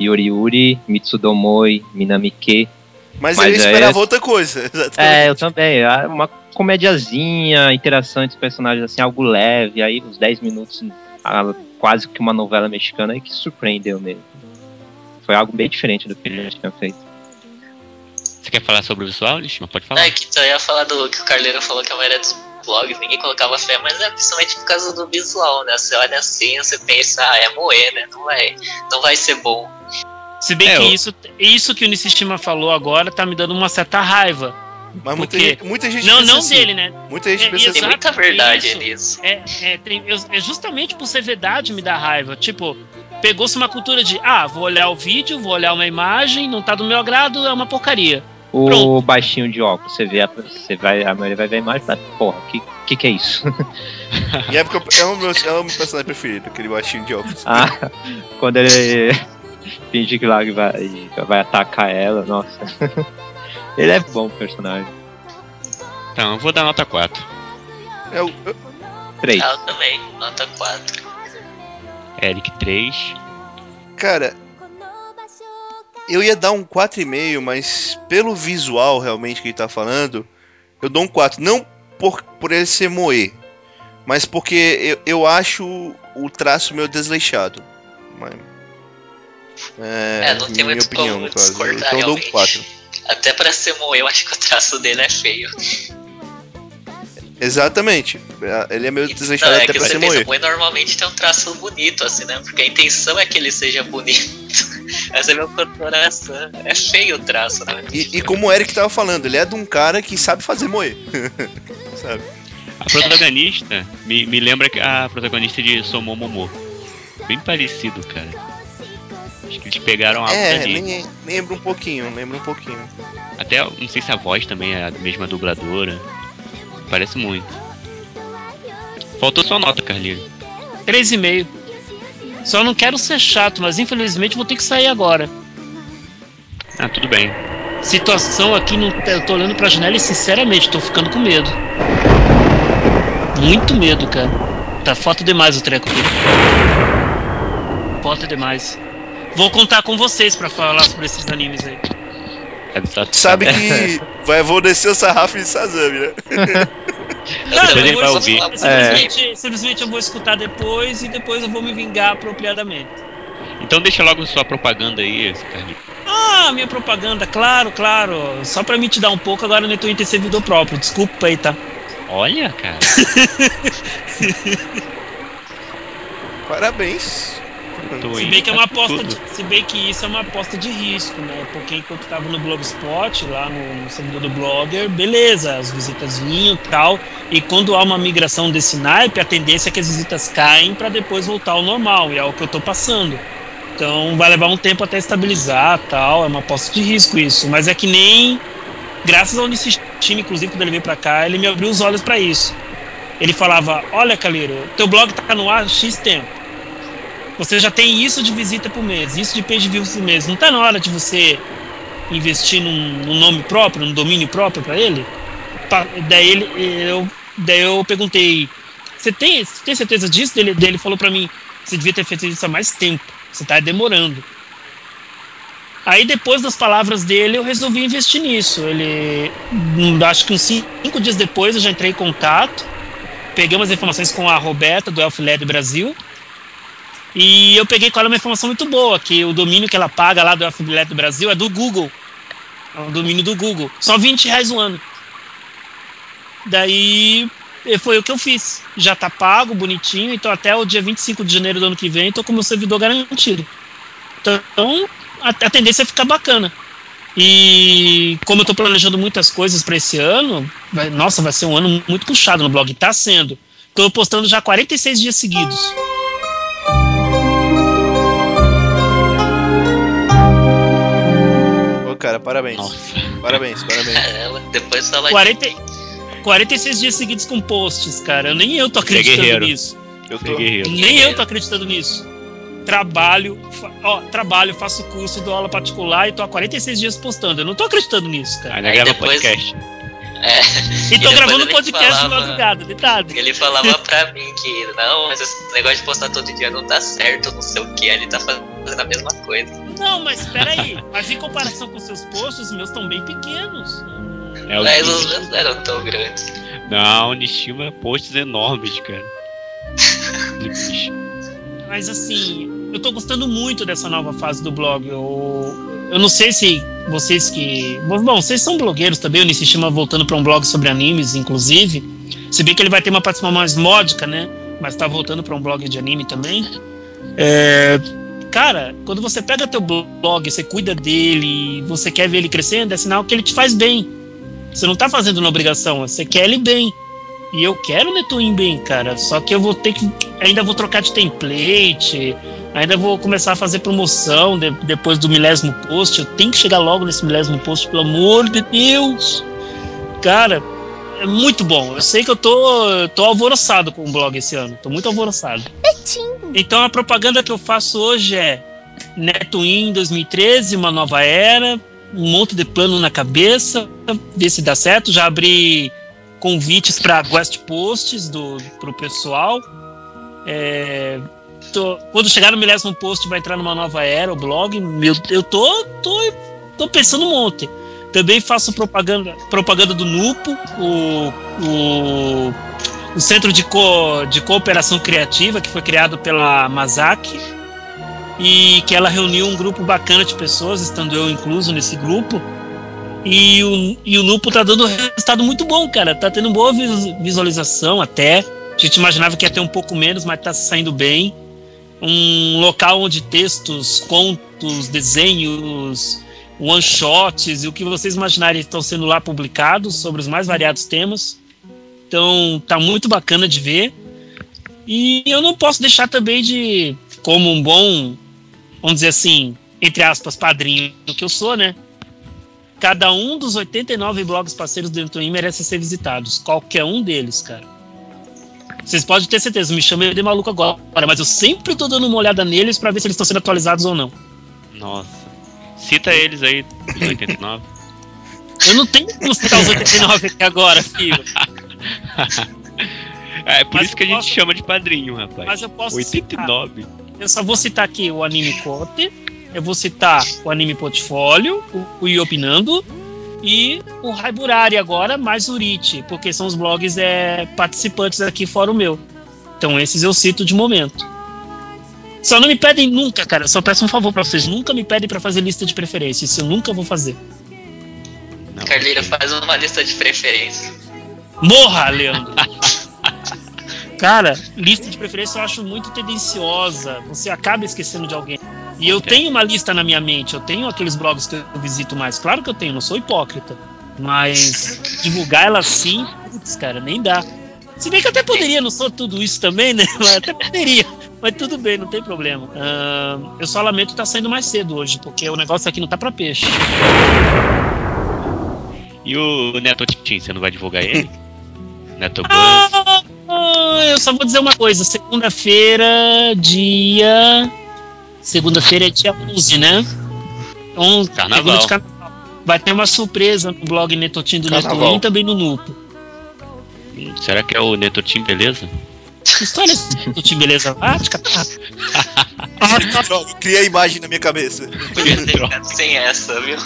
Yuri, Mitsudomoi, Minamike. Mas, Mas eu é esperava outra coisa. <laughs> Exatamente. É, eu também. Uma comediazinha, interação entre os personagens, assim, algo leve. Aí, uns 10 minutos, quase que uma novela mexicana aí que surpreendeu mesmo. Foi algo bem diferente do que ele já tinha feito. Você quer falar sobre o visual, Lishima? Pode falar. É que eu ia falar do que o Carleiro falou que a maioria dos blogs ninguém colocava fé, mas é principalmente por causa do visual, né? Você olha assim, você pensa, ah, é moer, né? Não vai, não vai ser bom. Se bem É, que eu- isso, isso que o Nishishima falou agora tá me dando uma certa raiva. Mas muita porque- gente, muita gente Não, pensa não assim. dele, né? Muita gente É, pensa Tem assim. Exato, muita verdade isso. nisso. É, é, tem- é justamente por ser verdade me dá raiva. Tipo, pegou-se uma cultura de, ah, vou olhar o vídeo, vou olhar uma imagem, não tá do meu agrado, é uma porcaria. O Pronto. baixinho de óculos, você vê, a, você vai, a maioria vai ver a imagem e fala, porra, que, que que é isso? <laughs> E é porque é o meu, é o meu personagem preferido, aquele baixinho de óculos. ah, <laughs> quando ele <laughs> finge que lá vai, vai atacar ela, nossa. ele é bom personagem. Então, eu vou dar nota 4. É o- eu- 3. Ah, eu também, nota 4. Eric 3. cara, eu ia dar um 4,5, mas pelo visual realmente que ele tá falando, eu dou um 4. Não por, por ele ser moe, mas porque eu, eu acho o traço meio desleixado. Mas- É, É, não tem muito opinião, como caso. discordar, Então eu dou um realmente. 4. Até pra ser moer, eu acho que o traço dele é feio. Exatamente. Ele é meio Não, desleixado é até que pra você ser moe. moe normalmente tem um traço bonito, assim, né? Porque a intenção é que ele seja bonito. Mas você vê o coração. É feio o traço, né? E, e como o Eric tava falando, ele é de um cara que sabe fazer moe. <laughs> sabe? A protagonista me, me lembra que a protagonista de Somou Momô. Bem parecido, cara. Acho que eles pegaram algo É, dali. lem- lembra um pouquinho, lembra um pouquinho. Até, não sei se a voz também é a mesma dubladora. Parece muito. Faltou sua nota, Carlinhos. 3,5. Só não quero ser chato, mas infelizmente vou ter que sair agora. Ah, tudo bem. Situação aqui, no, eu tô olhando pra janela e sinceramente tô ficando com medo. Muito medo, cara. Tá foto demais o treco aqui. Foto demais. Vou contar com vocês pra falar sobre esses animes aí. É, Sabe <laughs> que vai, vou descer o sarrafo de Sazami, né? Cara, Depois ele eu vai ouvir. Simplesmente, simplesmente eu vou escutar depois e depois eu vou me vingar apropriadamente. Então deixa logo sua propaganda aí, Carlinhos. Ah, minha propaganda, claro, claro. Só pra me te dar um pouco, agora no Twitter servidor próprio. Desculpa aí, tá? Olha, cara. <laughs> Parabéns. Se bem que é uma aposta de, se bem que isso é uma aposta de risco, né? Porque enquanto tava no Blogspot, lá no, no servidor do Blogger, beleza, as visitas vinham e tal. E quando há uma migração desse naipe, a tendência é que as visitas caem para depois voltar ao normal, e é o que eu tô passando. Então vai levar um tempo até estabilizar tal, é uma aposta de risco isso. Mas é que nem. Graças ao time, inclusive, quando ele veio pra cá, ele me abriu os olhos para isso. Ele falava: Olha, Calheiro, teu blog tá no ar X tempo. Você já tem isso de visita por mês, isso de page views por mês. Não tá na hora de você investir num, num nome próprio, num domínio próprio para ele? Pa- Daí ele, eu, daí eu perguntei: Você tem, você tem certeza disso? Daí ele falou para mim: Você devia ter feito isso há mais tempo. Você tá demorando. Aí depois das palavras dele eu resolvi investir nisso. Ele, hum, acho que uns cinco dias depois eu já entrei em contato, peguei umas informações com a Roberta do Elf Led Brasil e eu peguei com ela uma informação muito boa, que o domínio que ela paga lá do Elf Led Brasil é do Google, é um domínio do Google, só 20 reais o ano. Daí foi o que eu fiz. Já tá pago, bonitinho, então até o dia 25 de janeiro do ano que vem tô com meu servidor garantido. Então a, a tendência é ficar bacana. E como eu tô planejando muitas coisas para esse ano, vai- nossa, vai ser um ano muito puxado no blog. Tá sendo. Tô postando já 46 dias seguidos. Cara, parabéns. Nossa. Parabéns, parabéns. Caramba, depois fala 40, 46 dias seguidos com posts, cara. Nem eu tô acreditando guerreiro. nisso. Eu Você é tô. guerreiro. Nem eu tô acreditando nisso. Trabalho, fa- ó, trabalho, faço curso, dou aula particular e tô há 46 dias postando. Eu não tô acreditando nisso, cara. Ainda Aí grava depois- podcast. É, E tô depois gravando podcast de falava- madrugada, detalhe. ele falava pra mim que não, mas esse negócio de postar todo dia não dá certo, não sei o que. Ele tá fazendo a mesma coisa. Não, mas peraí. Mas em comparação com seus posts, os meus estão bem pequenos. É o Mas os meus não eram tão grandes. Não, Nishima é posts enormes, cara. Bicho. <laughs> Mas assim, eu tô gostando muito dessa nova fase do blog. Eu, eu não sei se vocês que. Bom, vocês são blogueiros também, o Nishishima voltando pra um blog sobre animes, inclusive. Se bem que ele vai ter uma participação mais módica, né? Mas tá voltando pra um blog de anime também. É, cara, quando você pega teu blog, você cuida dele, você quer ver ele crescendo, é sinal que ele te faz bem. Você não tá fazendo uma obrigação, você quer ele bem. E eu quero o Netwin bem, cara. Só que eu vou ter que. Ainda vou trocar de template. Ainda vou começar a fazer promoção de- depois do milésimo post. Eu tenho que chegar logo nesse milésimo post, pelo amor de Deus. Cara, é muito bom. Eu sei que eu tô, tô alvoroçado com o blog esse ano. Tô muito alvoroçado. Então a propaganda que eu faço hoje é NetWin 2013, uma nova era, um monte de plano na cabeça, ver se dá certo. Já abri convites para guest posts do pro pessoal. É, tô- quando chegar no milésimo post vai entrar numa nova era o blog. Meu, eu tô, tô, tô pensando um monte. Também faço propaganda, propaganda do Nupo, o, o, o Centro de, co, de Cooperação Criativa, que foi criado pela Mazaki, e que ela reuniu um grupo bacana de pessoas, estando eu incluso nesse grupo. E o, e o Nupo tá dando resultado muito bom, cara. Tá tendo boa vis- visualização até. A gente imaginava que ia ter um pouco menos, mas tá saindo bem. Um local onde textos, contos, desenhos, one-shots e o que vocês imaginarem estão sendo lá publicados sobre os mais variados temas. Então tá muito bacana de ver. E eu não posso deixar também de, como um bom, vamos dizer assim, entre aspas, padrinho que eu sou, né? Cada um dos 89 blogs parceiros do Netwin merece ser visitados. Qualquer um deles, cara. Vocês podem ter certeza, me chamei de maluco agora, mas eu sempre tô dando uma olhada neles pra ver se eles estão sendo atualizados ou não. Nossa. Cita eles aí, os 89. <laughs> Eu não tenho como citar os 89 aqui agora, filho. <laughs> É, por Mas isso que a gente posso- chama de padrinho, rapaz. Mas eu posso citar. 89. Eu só vou citar aqui o Anime Cote, eu vou citar o Anime Portfólio, o, o Iopinando e o Raiburari agora, mais o Rich, porque são os blogs é, participantes aqui fora o meu. Então esses eu cito de momento. Só não me pedem nunca, cara. Só peço um favor pra vocês. Nunca me pedem pra fazer lista de preferência. Isso eu nunca vou fazer. Não, faz uma lista de preferência. Morra, Leandro! <laughs> Cara, lista de preferência eu acho muito tendenciosa. Você acaba esquecendo de alguém. E eu tenho uma lista na minha mente. Eu tenho aqueles blogs que eu visito mais. Claro que eu tenho, não sou hipócrita. Mas divulgar ela assim, putz, cara, nem dá. Se bem que eu até poderia, não sou tudo isso também, né? <laughs> Mas até poderia. Mas tudo bem, não tem problema. Ahn, eu só lamento estar saindo mais cedo hoje, porque o negócio aqui não tá pra peixe. E o Neto Tim, você não vai divulgar ele? <laughs> Neto. Ah, eu só vou dizer uma coisa. Segunda-feira, dia. Segunda-feira é dia 11, né? Então, Carnaval. de carnaval. Vai ter uma surpresa no blog Netotim do. Netoim e também no Nupo. Será que é o Neto Tim, beleza? Que história é essa? Netotim, beleza? Ah, de catar. Droga, eu criei a imagem na minha cabeça. Podia ter ficado sem essa, viu?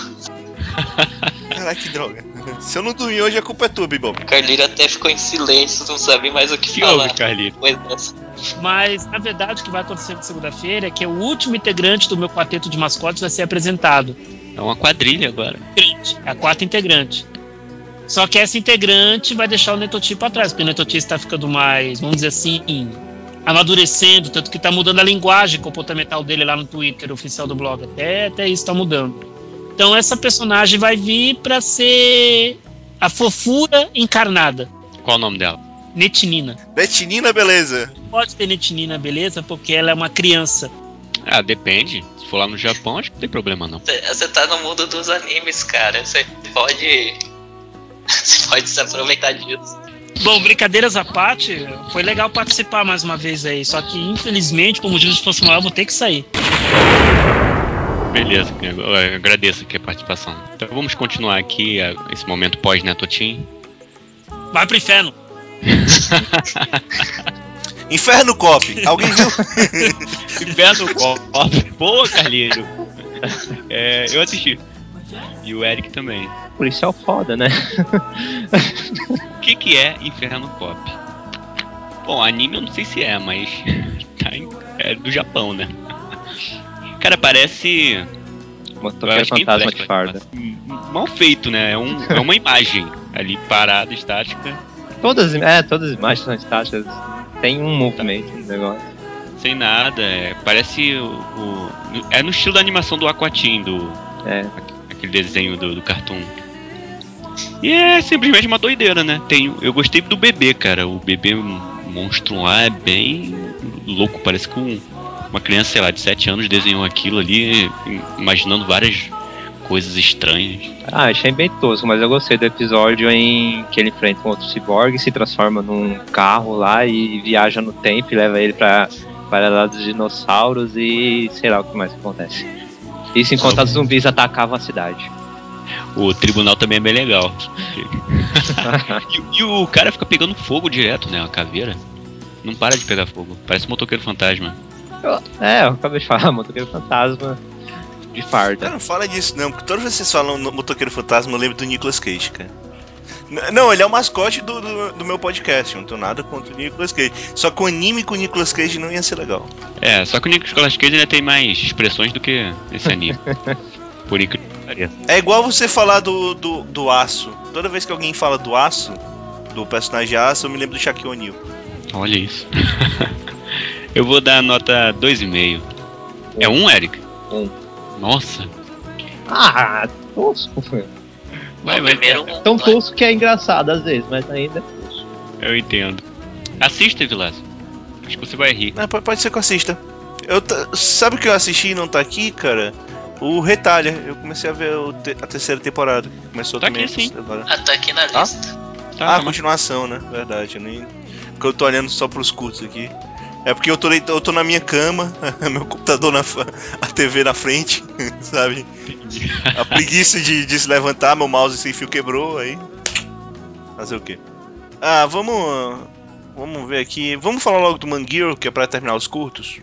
Caraca, que droga. Se eu não dormir hoje, a culpa é tua, Bibop. Carleira até ficou em silêncio, não sabe mais o que, Que falar. houve? Depois dessa. Mas, na verdade, o que vai acontecer na segunda-feira é que o último integrante do meu quarteto de mascotes vai ser apresentado. É uma quadrilha agora. é a quarta integrante. Só que essa integrante vai deixar o Netoti pra trás, porque o Netoti está ficando mais, vamos dizer assim, amadurecendo, tanto que tá mudando a linguagem comportamental dele lá no Twitter oficial do blog. Até, até isso tá mudando. Então essa personagem vai vir pra ser a fofura encarnada, Qual o nome dela? Netinina. Betinina, beleza. Pode ter Netinina, beleza? Porque ela é uma criança. Ah, depende. Se for lá no Japão, acho que não tem problema não. Você- Você tá no mundo dos animes, cara. Você pode. Você pode se aproveitar disso. Bom, brincadeiras à parte, foi legal participar mais uma vez aí. Só que, infelizmente, como juiz de fosse maior, eu vou ter que sair. Beleza, eu agradeço aqui a participação. Então vamos continuar aqui esse momento pós-Netotim. Vai pro inferno. <laughs> Inferno Cop. Alguém viu? <laughs> Inferno Cop. Boa, Carlinho. É, eu assisti. E o Eric também. Por isso é o foda, né? O que, que é Inferno Cop? Bom, anime eu não sei se é, mas <laughs> tá em- é do Japão, né? Cara, parece Motoqueiro que fantasma de farda. mal feito, né? É, um- é uma imagem ali parada, estática, Todas, é, todas as imagens são estáticas. Tem um movimento no negócio. sem nada. é, parece o, o- É no estilo da animação do Aquatim, do, É. aquele desenho do, do cartoon. E é simplesmente uma doideira, né? Tem, eu gostei do bebê, cara. O bebê monstro lá é bem louco. Parece que um- uma criança, sei lá, de 7 anos desenhou aquilo ali, imaginando várias coisas estranhas. Ah, achei bem tosco, mas eu gostei do episódio em que ele enfrenta um outro ciborgue, se transforma num carro lá e viaja no tempo e leva ele pra, para lá dos dinossauros e sei lá o que mais acontece. Isso enquanto os zumbis atacavam a cidade. O tribunal também é bem legal. <laughs> e, e o cara fica pegando fogo direto, né? A caveira. Não para de pegar fogo. Parece um motoqueiro fantasma. É, eu acabei de falar, <laughs> motoqueiro fantasma de Cara, farda. não fala disso não, porque toda vez que vocês falam no Motoqueiro Fantasma, eu lembro do Nicolas Cage, cara. Não, ele é o mascote do, do, do meu podcast, não tenho nada contra o Nicolas Cage. Só que o anime com o Nicolas Cage não ia ser legal. É, só que o Nicolas Cage ainda tem mais expressões do que esse anime. <laughs> Por incrível. É igual você falar do, do, do aço. Toda vez que alguém fala do aço, do personagem aço, eu me lembro do Shaquille O'Neal. Olha isso. <laughs> Eu vou dar a nota 2,5. É um, Eric? Um. Nossa. Ah, tosco. Vai, o vai. primeiro um, Tão né? tosco que é engraçado às vezes, mas ainda. Eu entendo. Assista, Vilas. Acho que você vai rir. Ah, pode, ser que eu assista. Eu sabe o que eu assisti e não tá aqui, cara? O Retalha. Eu comecei a ver o te- a terceira temporada. Começou Tá também aqui, sim. agora. Ah, tá aqui na Ah? lista. Tá, Ah, tá, continuação, né? Verdade. Eu nem... que eu tô olhando só pros curtos aqui. É porque eu tô, eu tô na minha cama, <laughs> meu computador na a TV na frente, <laughs> sabe? A preguiça de, de se levantar, meu mouse sem fio quebrou, aí. Fazer o quê? Ah, vamos. Vamos ver aqui. Vamos falar logo do Mangueiro, que é pra terminar os curtos.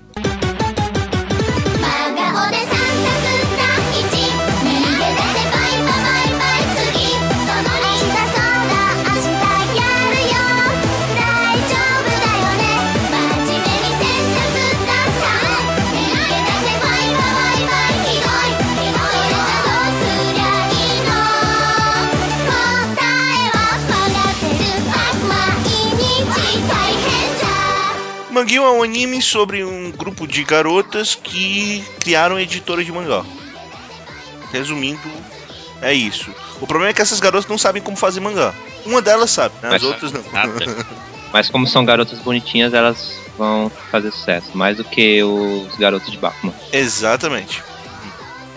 Mangueiro é um anime sobre um grupo de garotas que criaram editora de mangá. Resumindo, é isso. O problema é que essas garotas não sabem como fazer mangá. Uma delas sabe, né? as Mas- outras não. Nada. <laughs> <laughs> Mas como são garotas bonitinhas, elas vão fazer sucesso. Mais do que os garotos de Batman. Exatamente.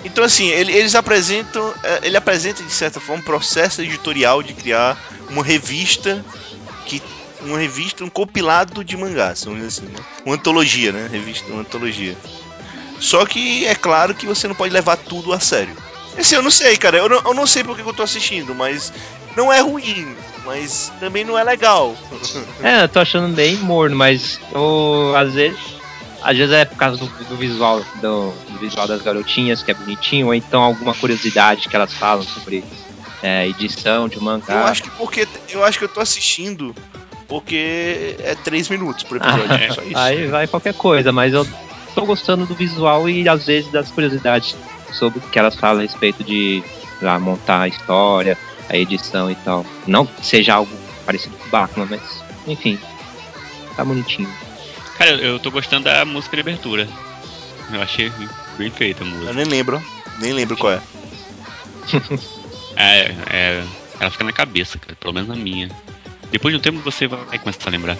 Então assim, ele- eles apresentam, eh, ele apresenta de certa forma um processo editorial de criar uma revista que uma revista, um compilado de mangás, vamos dizer assim, né? Uma antologia, né? Revista, uma antologia. Só que é claro que você não pode levar tudo a sério. Assim, eu não sei, cara, eu não, eu não sei porque que eu tô assistindo, mas não é ruim, mas também não é legal. <laughs> É, eu tô achando bem morno, mas eu, às vezes. Às vezes é por causa do, do visual do, do visual das garotinhas, que é bonitinho, ou então alguma curiosidade que elas falam sobre é, edição de um Eu mangá. acho que porque eu acho que eu tô assistindo porque é três minutos por episódio, Ah, só isso. Aí vai qualquer coisa, mas eu tô gostando do visual e às vezes das curiosidades sobre o que elas falam a respeito de lá, montar a história, a edição e tal. Não que seja algo parecido com o Batman, mas enfim, tá bonitinho. Cara, eu tô gostando da música de abertura. Eu achei bem feita a Eu música. nem lembro, nem lembro qual é. <laughs> É, é, ela fica na cabeça, cara, pelo menos na minha. Depois de um tempo você vai começar a lembrar.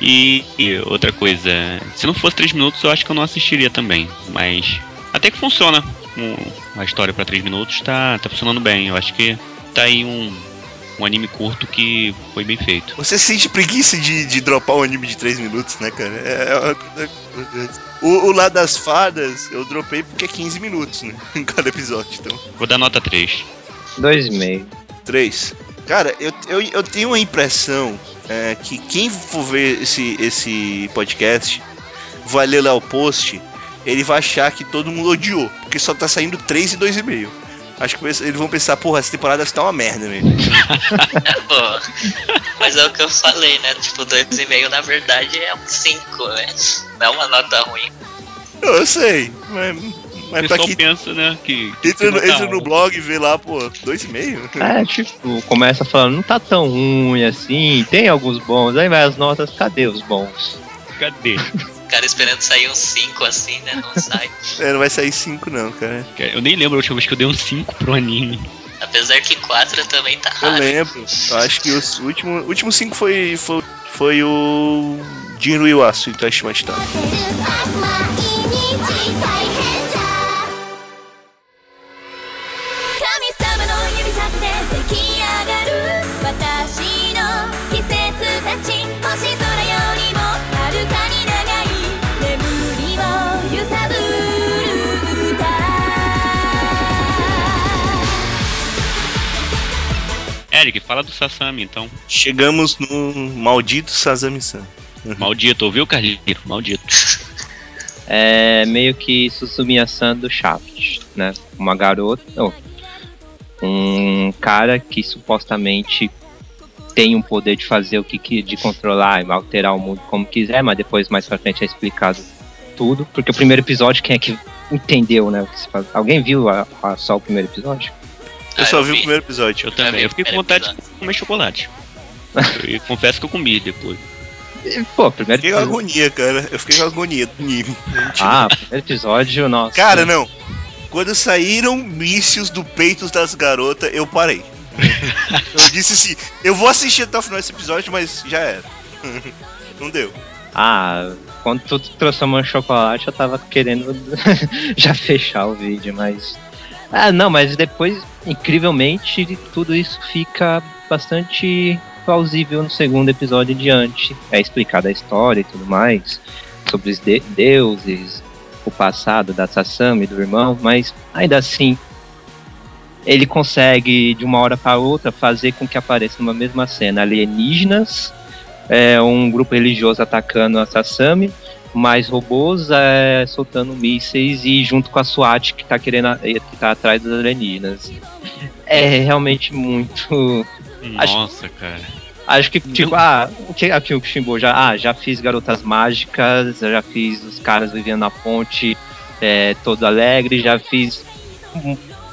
E, e outra coisa, se não fosse 3 minutos eu acho que eu não assistiria também. Mas até que funciona. Um- a história pra 3 minutos tá, tá funcionando bem. Eu acho que tá aí um, um anime curto que foi bem feito. Você sente preguiça de, de dropar um anime de 3 minutos, né, cara? É, é uma coisa importante. o, o lá das fadas, eu dropei porque é 15 minutos, né? <laughs> Em cada episódio, então. Vou dar nota 3. Dois e meio. 3. Cara, eu, eu, eu tenho a impressão é, que quem for ver esse, esse podcast vai ler lá o post, ele vai achar que todo mundo odiou, porque só tá saindo 3 e 2,5. Acho que eles vão pensar, porra, essa temporada está uma merda mesmo. <laughs> Mas é o que eu falei, né? Tipo, 2,5 na verdade é um 5, né? Não é uma nota ruim. Eu, sei, mas, mas pra pessoal quem pensa, né, que... que entra, no, tá entra no blog e vê lá, pô, 2,5. É, tipo, começa falando, não tá tão ruim assim, tem alguns bons, aí vai as notas, cadê os bons? Cadê? O cara esperando sair um 5 assim, né? Não sai. É, não vai sair 5 não, cara. Eu nem lembro a última vez que eu dei um 5 pro anime. Apesar que 4 também tá Eu raro. lembro. Eu acho que os últimos último 5 foi, foi, foi o Jinru Iwasu e Tashimashita. 毎日 Eric, fala do Sasami, então. Chegamos no maldito Sazami-san. Maldito, ouviu, Carlito? Maldito. É meio que Susumiya-san do Shaft, né? Uma garota, oh, um cara que supostamente tem um poder de fazer o que, que de controlar e alterar o mundo como quiser, mas depois mais pra frente é explicado tudo, porque o primeiro episódio quem é que entendeu, né? O que se faz? Alguém viu a- a- só o primeiro episódio? Eu Ah, só eu vi o vi. primeiro episódio. Eu também. Eu fiquei o com vontade de comer chocolate. <laughs> E confesso que eu comi depois. Pô, primeiro Fiquei com episódio. agonia, cara. Eu fiquei com agonia do anime. Ah, primeiro episódio, nossa. Cara, não. Quando saíram mísseis do peito das garotas, eu parei. <laughs> Eu disse assim, eu vou assistir até o final desse episódio, mas já era. <laughs> Não deu. Ah, quando tu transformou em chocolate, eu tava querendo já fechar o vídeo, mas. Ah, não, mas depois, incrivelmente, tudo isso fica bastante plausível no segundo episódio diante. É explicada a história e tudo mais, sobre os de- deuses, o passado da Sasami, do irmão, mas ainda assim ele consegue de uma hora para outra fazer com que apareça numa mesma cena alienígenas, é, um grupo religioso atacando a Sasami, mais robôs é, soltando mísseis e junto com a SWAT que tá querendo que tá atrás dos alienígenas. É realmente muito Acho- Nossa, cara. Acho que, tipo, ah, o que aqui o Shimbo já, ah, já fiz Garotas Mágicas, já fiz os caras vivendo na ponte, é, todo alegre, já fiz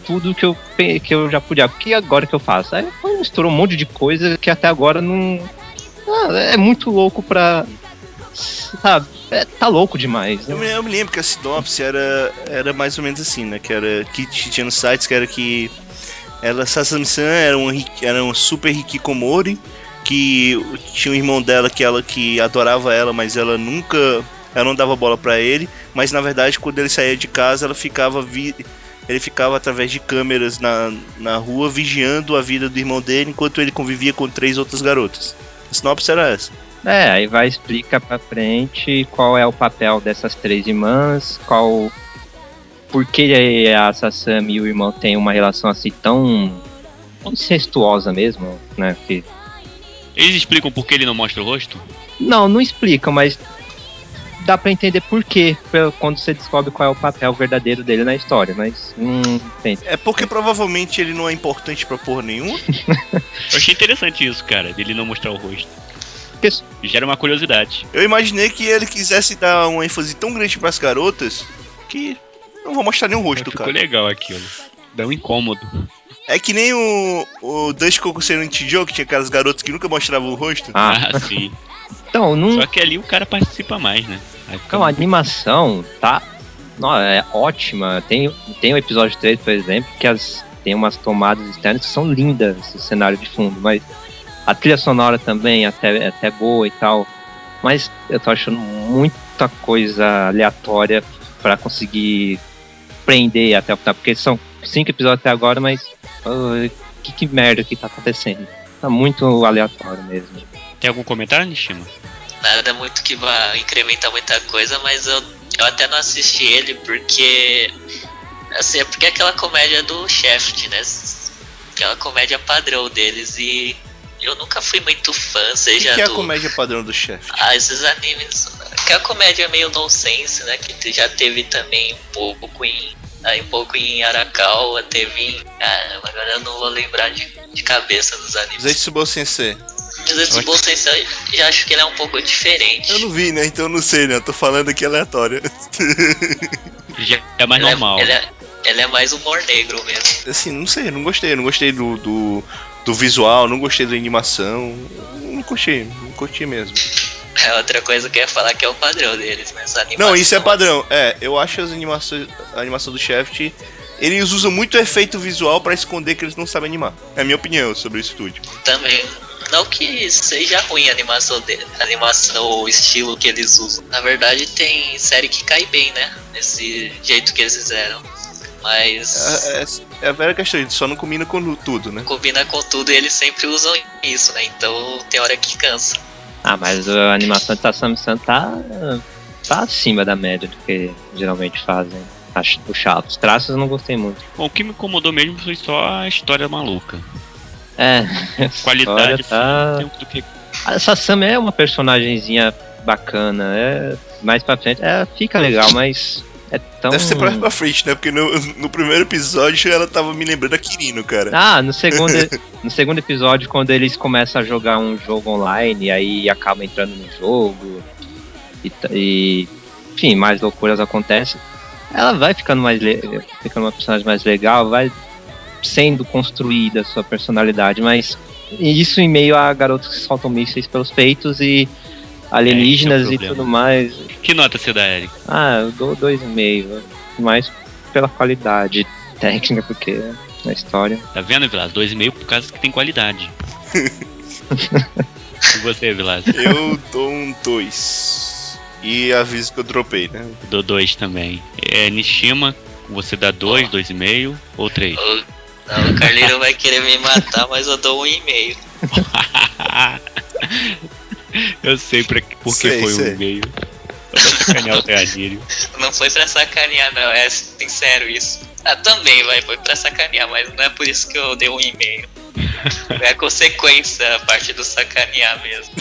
tudo que eu, que eu já podia. Porque agora que eu faço? Aí misturou um monte de coisa que até agora não. ah, é muito louco pra. Sabe? É, tá louco demais. Eu me, eu me lembro que a sinopse era, era mais ou menos assim, né? Que era que tinha nos sites que era que ela, Sasami-san, era um, era um super hikikomori, que tinha um irmão dela que ela que adorava ela, mas ela nunca. Ela não dava bola pra ele, mas na verdade quando ele saía de casa ela ficava vi, ele ficava através de câmeras na, na rua vigiando a vida do irmão dele enquanto ele convivia com três outras garotas. A sinopse era essa. É, aí vai explica pra frente qual é o papel dessas três irmãs, qual. Por que a Sasami e o irmão têm uma relação assim tão incestuosa mesmo, né? Que... Eles explicam por que ele não mostra o rosto? Não, não explica, mas dá pra entender por quê quando você descobre qual é o papel verdadeiro dele na história, mas não tem. É porque provavelmente ele não é importante pra porra nenhuma. <laughs> Eu achei interessante isso, cara, dele não mostrar o rosto. Porque- Gera uma curiosidade. Eu imaginei que ele quisesse dar uma ênfase tão grande pras garotas que não vou mostrar nem o rosto, Ficou cara. legal aquilo. Dá um incômodo. É que nem o, o Dust Kokusei no Joe, que tinha aquelas garotas que nunca mostravam o rosto. Ah, Ah, sim. então, não, Só que ali o cara participa mais, né? Então, a animação tá. Não, é ótima. Tem, tem o episódio 3, por exemplo, que as, tem umas tomadas externas que são lindas, o cenário de fundo, mas a trilha sonora também até, é até boa e tal. Mas eu tô achando muita coisa aleatória pra conseguir prender até o final, porque são cinco episódios até agora, mas. ah, que, que merda que tá acontecendo? Tá muito aleatório mesmo. Tem algum comentário, Nishima? Nada muito que vá incrementar muita coisa, mas eu, eu até não assisti ele porque. Assim, é porque é aquela comédia do Shaft, né? Aquela comédia padrão deles e eu nunca fui muito fã, O que, seja que é a do. comédia padrão do chefe? Ah, esses animes. Que a comédia é meio nonsense, né? Que já teve também um pouco em. Aí um pouco em Arakawa, teve em. Ah, agora eu não vou lembrar de, de cabeça dos animes. Zetsubo Sensei. Bom Sensei, eu já acho que ele é um pouco diferente. Eu não vi, né? Então eu não sei, né? Eu tô falando aqui aleatório. Já é mais ele normal. É, ele, é, ele é mais humor negro mesmo. assim, não sei, eu não gostei. Eu não gostei do, do, do visual, não gostei da animação. Não curti, não curti mesmo. É outra coisa que eu ia falar que é o padrão deles, animação. Não, isso é padrão. É, eu acho as animações, a animação do Shaft. Eles usam muito efeito visual pra esconder que eles não sabem animar. É a minha opinião sobre o estúdio. Também. Não que seja ruim a animação dele, a animação ou estilo que eles usam. Na verdade, tem série que cai bem, né? Nesse jeito que eles fizeram. Mas. É, é, é a velha questão, só não combina com tudo, né? Combina com tudo e eles sempre usam isso, né? Então tem hora que cansa. Ah, mas a animação de Tassami-san tá, tá acima da média do que geralmente fazem. Acho chato. Os traços eu não gostei muito. Bom, o que me incomodou mesmo foi só a história maluca. É, <laughs> Qualidade, tá- do que a Sasami é uma personagenzinha bacana. É, mais pra frente, é, fica legal, mas é tão. Deve ser pra, frente, né? Porque no, no primeiro episódio ela tava me lembrando da Kirino, cara. Ah, no segundo, <laughs> no segundo episódio, quando eles começam a jogar um jogo online, aí acabam entrando no jogo e, e enfim, mais loucuras acontecem. Ela vai ficando mais ficando uma personagem mais legal, vai sendo construída a sua personalidade, mas isso em meio a garotos que soltam mísseis pelos peitos e alienígenas É, é e tudo mais. Que nota você dá, Eric? Ah, eu dou dois e meio, mais pela qualidade técnica, porque na história. Tá vendo, Vilas? Dois e meio por causa que tem qualidade. <laughs> e você, Vilas? Eu dou um 2. E aviso que eu dropei, né? Dou dois também. É, Nishima, você dá dois, dois e meio ou três? O, não, o Carleiro vai querer me matar, mas eu dou um e-mail. <laughs> Eu sei pra, por que Sei, foi sei. o e-mail. Só pra sacanear o. <laughs> Não foi pra sacanear, não, é sincero isso. Ah, também, vai, foi pra sacanear, mas não é por isso que eu dei um e-mail. <laughs> É a consequência, a parte do sacanear mesmo.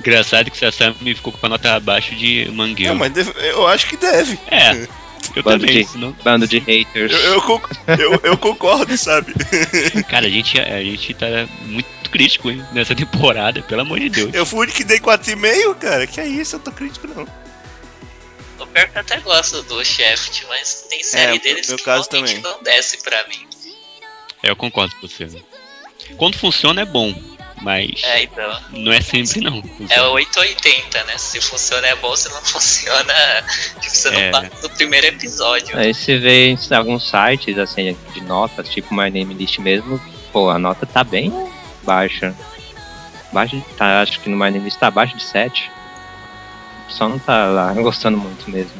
Engraçado que o Sasami ficou com a nota abaixo de Mangueu. Não, mas deve- eu acho que deve. É, <laughs> eu Bando também. de- senão- Bando de haters. Eu, eu, conc- eu- eu concordo, sabe? <laughs> Cara, a gente, a gente tá muito crítico hein, nessa temporada, pelo amor de Deus. Eu fui o único que dei 4,5, cara. Que é isso, eu tô crítico não. O pior que eu até gosto do Shaft, mas tem série É, deles no que caso realmente também. não desce pra mim. É, eu concordo com você. Quando funciona é bom, mas É, então. não é sempre não. É o 880, né? Se funciona é bom, se não funciona, <laughs> tipo, você É. não passa do primeiro episódio. Aí você vê em alguns sites, assim, de notas, tipo My Name List mesmo, pô, a nota tá bem baixa. Baixa, de- tá, acho que no My Name List tá abaixo de 7. Só não tá lá <laughs> gostando muito mesmo.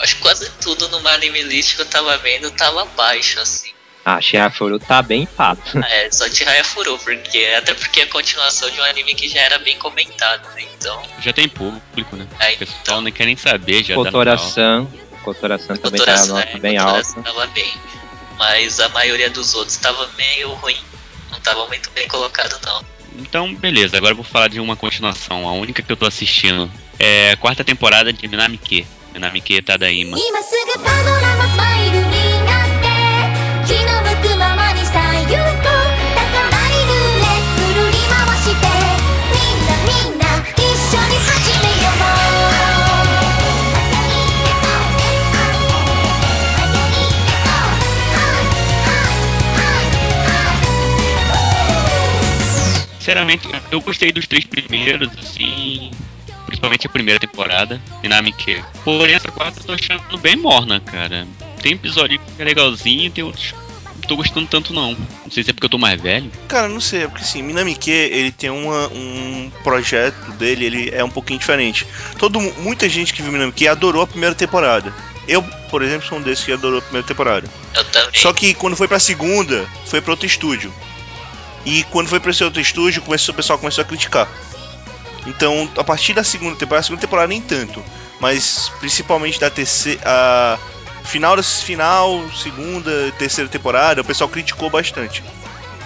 Acho que quase tudo no anime list que eu tava vendo tava baixo, assim. Ah, Shihafuru tá bem pato. <laughs> É, só Jiraiya Furu, porque até porque é a continuação de um anime que já era bem comentado, né? Então, Já tem público, né? aí O pessoal nem quer nem saber, já tá no final. Kotora-san, Kotora-san também tá a nota Sam- bem alta. Tava bem. Mas a maioria dos outros tava meio ruim. Não tava muito bem colocado, não. Então, beleza, agora eu vou falar de uma continuação. A única que eu tô assistindo é a quarta temporada de Minamike. Minamike Tadaima. Sinceramente, eu gostei dos três primeiros, assim. Principalmente a primeira temporada, Minamike. Porém, essa quarta eu tô achando bem morna, cara. Tem episódio que é legalzinho, tem outros. Não tô gostando tanto, não. Não sei se é porque eu tô mais velho. Cara, não sei, é porque assim, Minamike, ele tem uma, um projeto dele, ele é um pouquinho diferente. Todo, mu- muita gente que viu Minamike adorou a primeira temporada. Eu, por exemplo, sou um desses que adorou a primeira temporada. Eu também. Só que quando foi pra segunda, foi pra outro estúdio. E quando foi pra esse outro estúdio, começou, o pessoal começou a criticar. Então, a partir da segunda temporada, a segunda temporada nem tanto, mas principalmente da terceira, a final final, segunda, terceira temporada, o pessoal criticou bastante.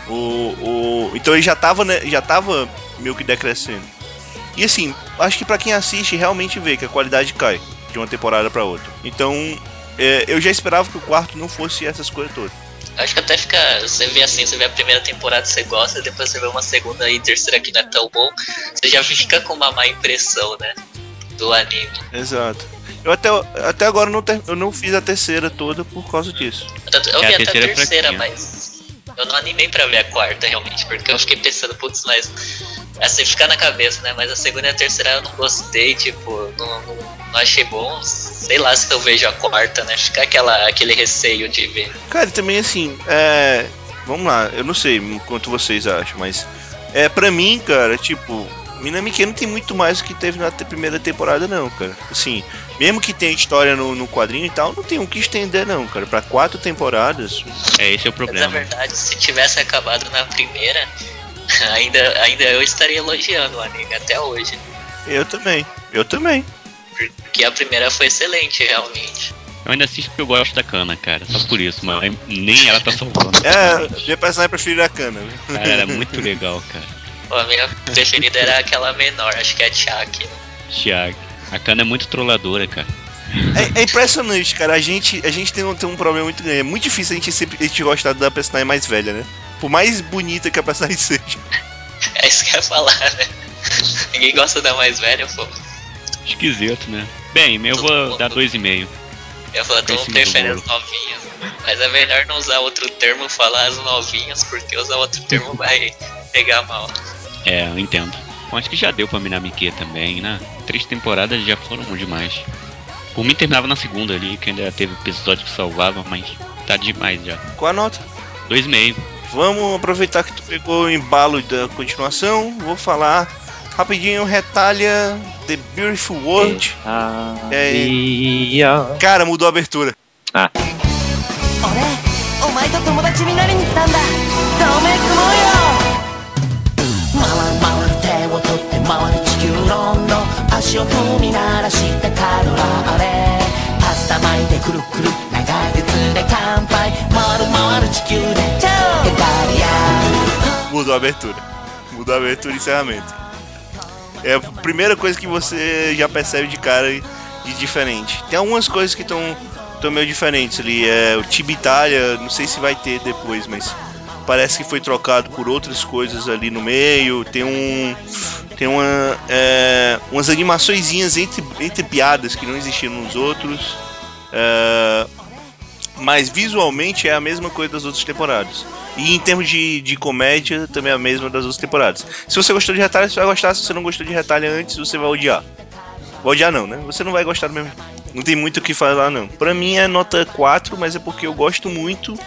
O, o, então ele já tava, né, já tava meio que decrescendo. E assim, acho que pra quem assiste realmente vê que a qualidade cai de uma temporada pra outra. Então, é, eu já esperava que o quarto não fosse essas coisas todas. Acho que até fica. Você vê assim, você vê a primeira temporada, você gosta, depois você vê uma segunda e terceira que não é tão bom, você já fica com uma má impressão, né? Do anime. Exato. Eu até, até agora não, ter- eu não fiz a terceira toda por causa disso. Tanto- Eu É, a vi até a terceira é terceira, fraquinha. mas eu não animei pra ver a quarta, realmente, porque eu fiquei pensando, putz, mas assim fica na cabeça, né? Mas a segunda e a terceira eu não gostei, tipo, não, não, não achei bom. Sei lá se eu vejo a quarta, né? Fica aquela, aquele receio de ver. Cara, também assim, é. Vamos lá, eu não sei quanto vocês acham, mas. É, pra mim, cara, tipo. Minamike não tem muito mais do que teve na primeira temporada, não, cara. Assim, mesmo que tenha história no, no quadrinho e tal, não tem o que estender, não, cara. Pra quatro temporadas. É, esse é o Mas na problema. verdade, se tivesse acabado na primeira, <laughs> ainda, ainda eu estaria elogiando o anime até hoje. Eu também. Eu também. Porque a primeira foi excelente, realmente. Eu ainda assisto porque eu gosto da cana, cara. Só por isso, mas nem ela tá salvando. É, minha personagem preferida é a viu? Cara, era muito legal, cara. Pô, A minha preferida era aquela menor, acho que é a Chuck. Thiago. A cana é muito trolladora, cara. É, é impressionante, cara. A gente, a gente tem, um, tem um problema muito grande. É muito difícil a gente sempre a gente gostar da personagem mais velha, né? Por mais bonita que a personagem <laughs> seja. É isso que eu ia falar, né? Ninguém gosta da mais velha, pô. Esquisito, né? Bem, eu vou dar 2,5. Eu ia falar, todo mundo prefere as novinhas. Mas é melhor não usar outro termo, falar as novinhas, porque usar outro termo <laughs> vai pegar mal. É, eu entendo. Eu acho que já deu pra Minamike também, né? Três temporadas já foram demais. Por mim terminava na segunda ali, que ainda teve episódio que salvava, mas tá demais já. Qual a nota? 2,5. Vamos aproveitar que tu pegou o embalo da continuação. Vou falar rapidinho, retalha The Beautiful World. É. Havia- Cara, mudou a abertura. 俺お前と友達になりに来たんだダメ雲よ 足を踏み鳴らしてカロラーレパスタ巻いてくるくる長い鉄で乾杯回る回る地球で超ヘタリア Mudou a abertura. Mudou a abertura e encerramento. É a primeira coisa que você já percebe de cara de diferente. Tem algumas coisas que estão meio diferentes ali. É, o Tibi Itália, não sei se vai ter depois, mas parece que foi trocado por outras coisas ali no meio. Tem um. Tem uma, é, umas animaçõezinhas entre, entre piadas que não existiam nos outros. É, mas visualmente é a mesma coisa das outras temporadas. E em termos de, de comédia, também é a mesma das outras temporadas. Se você gostou de Retalha, você vai gostar. Se você não gostou de Retalha antes, você vai odiar. Vai odiar não, né? Você não vai gostar mesmo. Não tem muito o que falar, não. Pra mim é nota 4, mas é porque eu gosto muito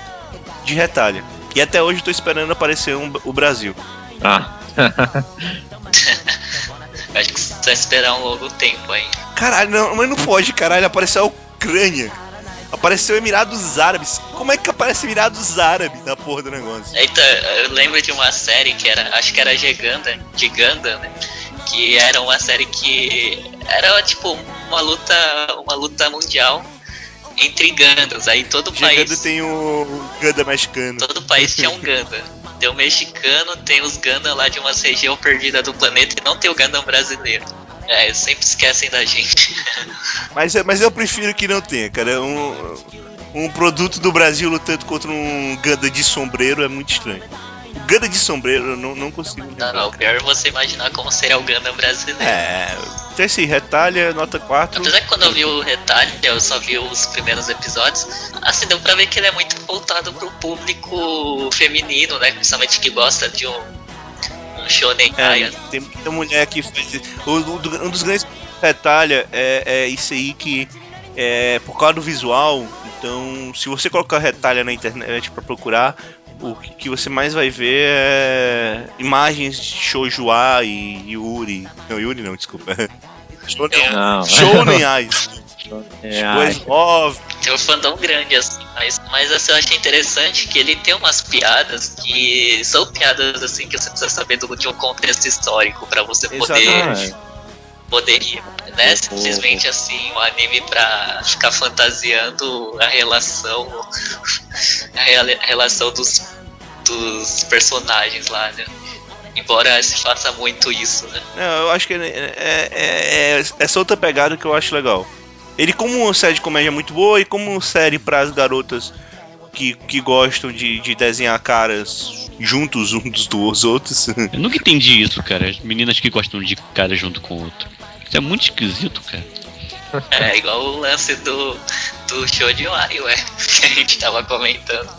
de Retalha. E até hoje eu tô esperando aparecer um, o Brasil. Ah. <laughs> Acho que você vai esperar um longo tempo aí. Caralho, não, mas não pode, caralho. Apareceu a Ucrânia. Apareceu Emirados Árabes. Como é que aparece Emirados Árabes na porra do negócio? Eita, eu lembro de uma série que era, acho que era Giganda, Giganda, né? Que era uma série que era tipo uma luta, uma luta mundial entre Gandas. Aí todo Giganda país, tem o Ganda mexicano. todo país tinha um Ganda. Tem o mexicano, tem os Ganda lá de uma região perdida do planeta e não tem o Ganda brasileiro. É, sempre esquecem da gente. <laughs> Mas, é- mas eu prefiro que não tenha, cara. Um, um produto do Brasil lutando contra um Ganda de sombreiro é muito estranho. Ganda de sombreiro eu não, não consigo Não, lembrar. não, o pior é você imaginar como seria o Ganda brasileiro. É, então assim, retalha, nota 4. Apesar que quando eu vi o retalho, eu só vi os primeiros episódios, assim, deu pra ver que ele é muito voltado pro público feminino, né? Principalmente que gosta de um, um shonen É, tem muita mulher que faz um dos grandes retalha é, é isso aí que é por causa do visual. Então, se você colocar retalha na internet pra procurar, o que você mais vai ver é imagens de Shoujoa e Yuri. Não, Yuri não, desculpa. Shonen Eyes. <laughs> É, ai, Love. Tem um fandom grande, assim, mas, mas assim, eu achei interessante que ele tem umas piadas que são piadas assim que você precisa saber do, de um contexto histórico pra você Exatamente. poder rir. Não é simplesmente assim um anime pra ficar fantasiando a relação a rela- a relação dos, dos personagens lá, né? Embora se faça muito isso, né? Não, eu acho que é, é, é- é essa outra pegada que eu acho legal. Ele, como uma série de comédia muito boa e como uma série para as garotas que, que gostam de, de desenhar caras juntos uns dos outros. <laughs> Eu nunca entendi isso, cara. As meninas que gostam de cara junto com o outro. Isso é muito esquisito, cara. É igual o lance do, do show de Mario, é, que a gente tava comentando.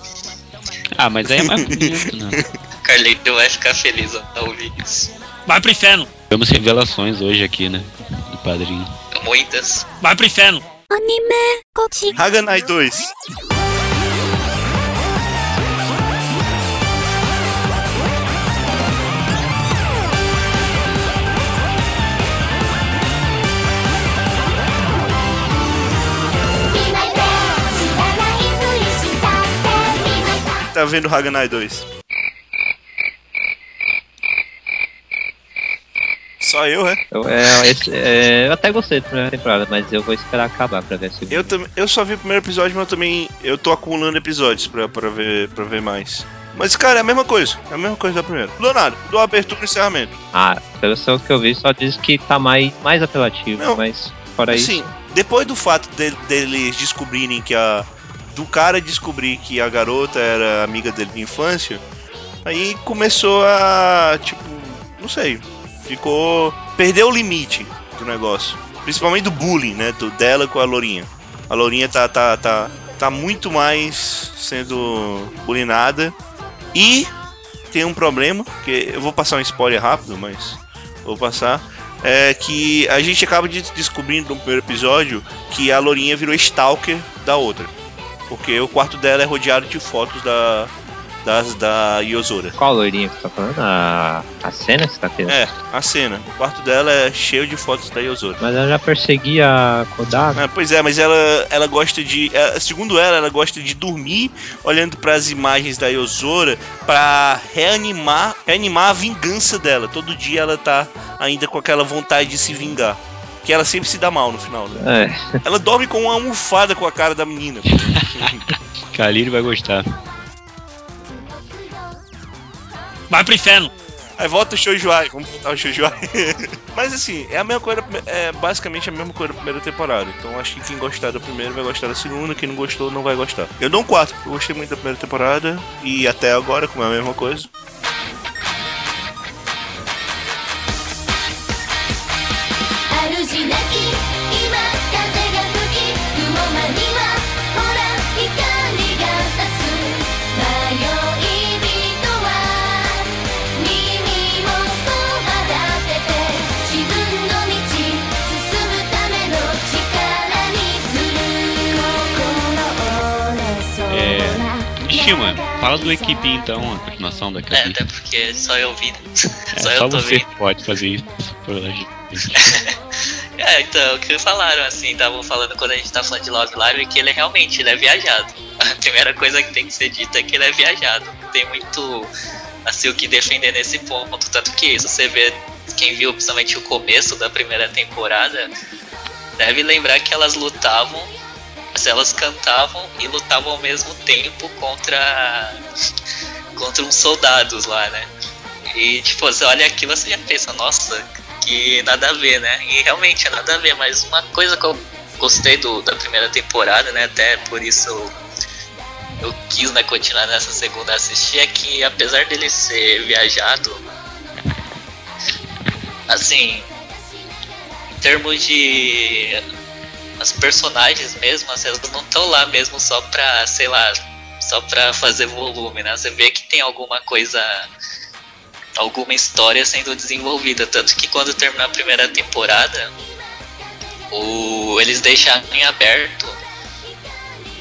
Ah, mas aí é mais bonito, né? O Carleto vai ficar feliz ao ouvir isso. Vai pro inferno. Temos revelações hoje aqui, né? Do padrinho. Muitas. Vai pro inferno. Haganai 2. Tá vendo Haganai 2? Só eu, é? eu, é, esse- é, eu até gostei da primeira temporada, mas eu vou esperar acabar pra ver a segunda. Eu, tam- eu só vi o primeiro episódio, mas eu também eu tô acumulando episódios pra, pra, ver, pra ver mais. Mas, cara, é a mesma coisa. É a mesma coisa da primeira. Mudou a abertura e encerramento. Ah, pelo que eu vi, só diz que tá mais, mais apelativo, Não, mas fora Assim, isso. depois do fato de- deles descobrirem que a. Do cara descobrir que a garota era amiga dele de infância, aí começou a. Tipo, não sei. Ficou. Perdeu o limite do negócio. Principalmente do bullying, né? Do dela com a Lourinha. A Lourinha tá, tá, tá, tá muito mais sendo bullyingada. E tem um problema, que eu vou passar um spoiler rápido, mas vou passar. É que a gente acaba de descobrindo no primeiro episódio que a Lourinha virou stalker da outra. Porque o quarto dela é rodeado de fotos da, das da Yozora. Qual loirinha que você tá falando? A, a cena que você tá querendo? É, a cena. O quarto dela é cheio de fotos da Yozora. Mas ela já perseguia a Kodaka. Ah, pois é, mas ela, ela gosta de. é, Segundo ela, ela gosta de dormir olhando para as imagens da Yozora para reanimar, reanimar a vingança dela. Todo dia ela tá ainda com aquela vontade de se vingar. Que ela sempre se dá mal no final, né? É. Ela dorme com uma almofada com a cara da menina. <laughs> Kaliri vai gostar. Vai pro inferno. Aí volta o Shoujuai, vamos botar o Shoujuai. <laughs> Mas assim, é a mesma coisa, é basicamente a mesma coisa da primeira temporada. Então acho que quem gostar da primeira vai gostar da segunda, quem não gostou não vai gostar. Eu dou um 4, eu gostei muito da primeira temporada e até agora, como é a mesma coisa. 主なき今風が吹き雲間にはほら光が差す迷い人は耳もそば立てて自分の道進むための力にする心折れそうな Shima, fala do Equipe então, a continuação da É, até porque só eu vi, né? É, só só eu tô você vendo. pode fazer isso. pela gente. É, então, o que falaram, assim, estavam falando quando a gente tá falando de Love Live, que ele é realmente, ele é viajado. <laughs> A primeira coisa que tem que ser dita é que ele é viajado. Tem muito, assim, o que defender nesse ponto. Tanto que isso, você vê, quem viu principalmente o começo da primeira temporada, deve lembrar que elas lutavam, elas cantavam e lutavam ao mesmo tempo contra, contra uns soldados lá, né? E, tipo, você olha aquilo, você já pensa, nossa, que nada a ver, né? E realmente é nada a ver, mas uma coisa que eu gostei do, da primeira temporada, né? Até por isso eu, eu quis né, continuar nessa segunda assistir, é que apesar dele ser viajado, assim, em termos de. As personagens mesmo, assim, elas não estão lá mesmo só pra, sei lá, só pra fazer volume, né? Você vê que tem alguma coisa alguma história sendo desenvolvida. Tanto que quando terminar a primeira temporada, o, eles deixaram em aberto.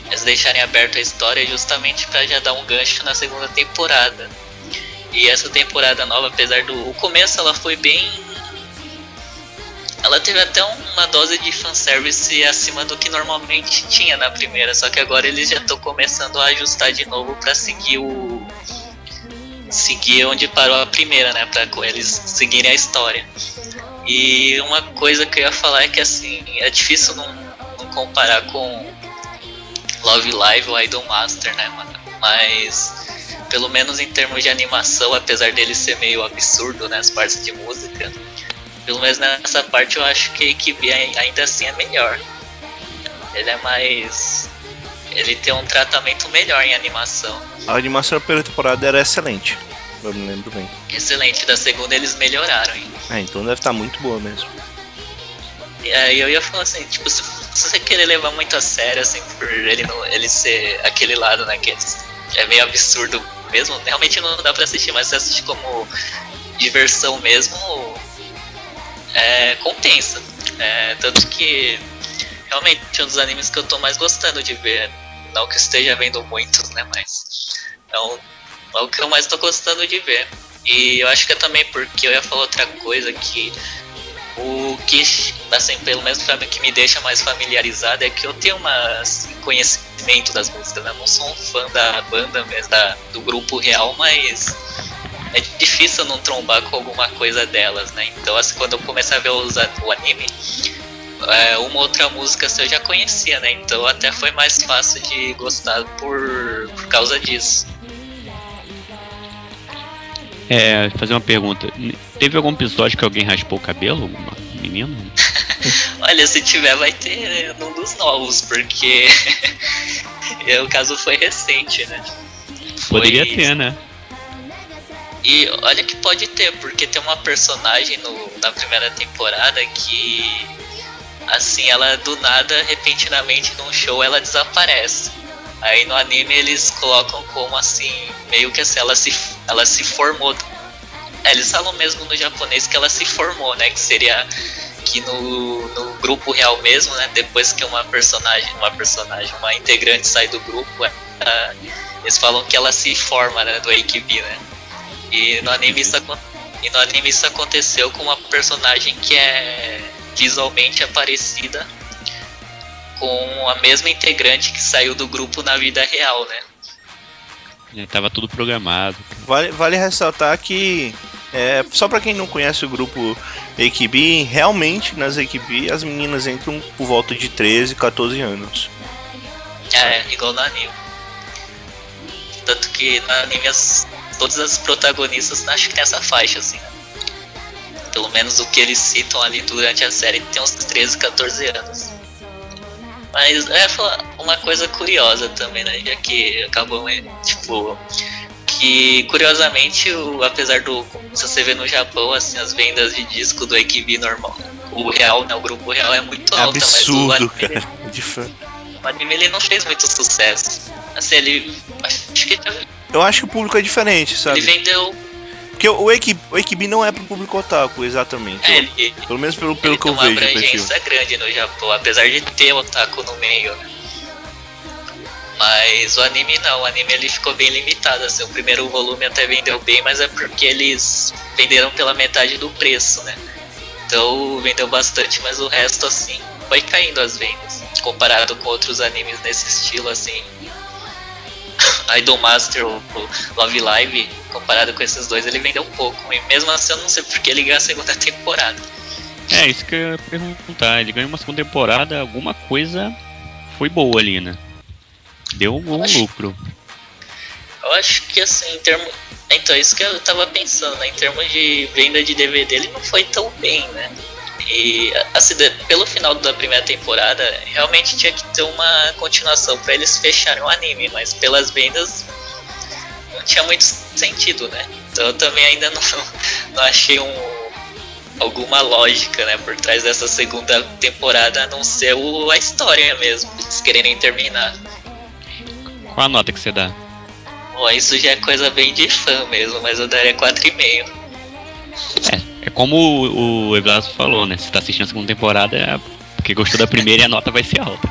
Eles deixarem aberto a história justamente para já dar um gancho na segunda temporada. E essa temporada nova, apesar do. O começo ela foi bem. Ela teve até uma dose de fanservice acima do que normalmente tinha na primeira. Só que agora eles já estão começando a ajustar de novo para seguir o seguir onde parou a primeira, né? Pra eles seguirem a história. E uma coisa que eu ia falar é que assim, é difícil não, não comparar com Love Live ou Idol Master, né, mano? Mas pelo menos em termos de animação, apesar dele ser meio absurdo, né, as partes de música, pelo menos nessa parte eu acho que Kibi ainda assim é melhor. Ele é mais. Ele tem um tratamento melhor em animação. A animação da primeira temporada era excelente. Eu me lembro bem. Excelente, da segunda eles melhoraram ainda. Ah, então deve estar muito boa mesmo. E aí eu ia falar assim, tipo, se, se você querer levar muito a sério, assim, por ele não, ele ser aquele lado, né, que é meio absurdo mesmo, realmente não dá pra assistir, mas se assistir como diversão mesmo, é, compensa. É, tanto que realmente é um dos animes que eu tô mais gostando de ver. Não que esteja vendo muitos, né, mas é, um, é o que eu mais tô gostando de ver. E eu acho que é também porque eu ia falar outra coisa que o que, assim, pelo menos pra mim, que me deixa mais familiarizado é que eu tenho uma, assim, conhecimento das músicas, né? Eu não sou um fã da banda mesmo, da, do grupo real, mas é difícil não trombar com alguma coisa delas, né? Então, assim, quando eu comecei a ver os, o anime, é, uma outra música assim, eu já conhecia, né? Então até foi mais fácil de gostar por, por causa disso. É, fazer uma pergunta. Teve algum episódio que alguém raspou o cabelo? Alguma menina? <laughs> Olha, se tiver, vai ter né, num dos novos, porque <laughs> o caso foi recente, né? Foi- Poderia ter, né? E olha que pode ter, porque tem uma personagem no, na primeira temporada que, assim, ela do nada, repentinamente num show, ela desaparece. Aí no anime eles colocam como assim, meio que assim, ela se, ela se formou. É, eles falam mesmo no japonês que ela se formou, né? Que seria que no, no grupo real mesmo, né? Depois que uma personagem, uma personagem, uma integrante sai do grupo, ela- eles falam que ela se forma, né? Do AKB, né? E no anime isso, e no anime isso aconteceu com uma personagem que é visualmente parecida com a mesma integrante que saiu do grupo na vida real, né? Já tava tudo programado. Vale, vale ressaltar que, é, só pra quem não conhece o grupo AKB, realmente nas AKB as meninas entram por volta de 13, 14 anos. É, igual no anime. Tanto que no anime as, todas as protagonistas acho que tem essa faixa, assim. Pelo menos o que eles citam ali durante a série tem uns 13, 14 anos. Mas falar uma coisa curiosa também, né? Já que acabou, né, tipo. Que curiosamente, o, apesar do. Se você vê no Japão, assim, as vendas de disco do AKB normal. O real, né? O grupo real é muito É alta, absurdo, mas o anime, cara. De fã. o anime ele não fez muito sucesso. Assim, ele. Acho que ele Eu acho que o público é diferente, sabe? vendeu. Porque o AKB não é pro público otaku, exatamente. É, ele, Pelo menos pelo, pelo ele que eu tem uma vejo do perfil. abrangência grande no Japão, apesar de ter otaku no meio, né? Mas o anime não, o anime ele ficou bem limitado, assim, o primeiro volume até vendeu bem, mas é porque eles venderam pela metade do preço, né? Então vendeu bastante, mas o resto assim foi caindo as vendas. Comparado com outros animes nesse estilo assim. <laughs> Idol Master ou Love Live, comparado com esses dois, ele vendeu um pouco. E mesmo assim eu não sei porque ele ganhou a segunda <laughs> temporada. É, isso que eu ia perguntar. Ele ganhou uma segunda temporada, alguma coisa foi boa ali, né? Deu algum Acho- lucro. Eu acho que assim, em termos. Então, isso que eu tava pensando, né? Em termos de venda de DVD, ele não foi tão bem, né? E assim, pelo final da primeira temporada, realmente tinha que ter uma continuação pra eles fecharem o anime, mas pelas vendas não tinha muito sentido, né? Então eu também ainda não, <laughs> não achei um, alguma lógica, né, por trás dessa segunda temporada, a não ser o, a história mesmo, eles quererem terminar. Qual a nota que você dá? Bom, isso já é coisa bem de fã mesmo, mas eu daria 4,5. É como o, o Evlasio falou, né? Se tá assistindo a segunda temporada, é porque gostou da primeira e a nota vai ser alta.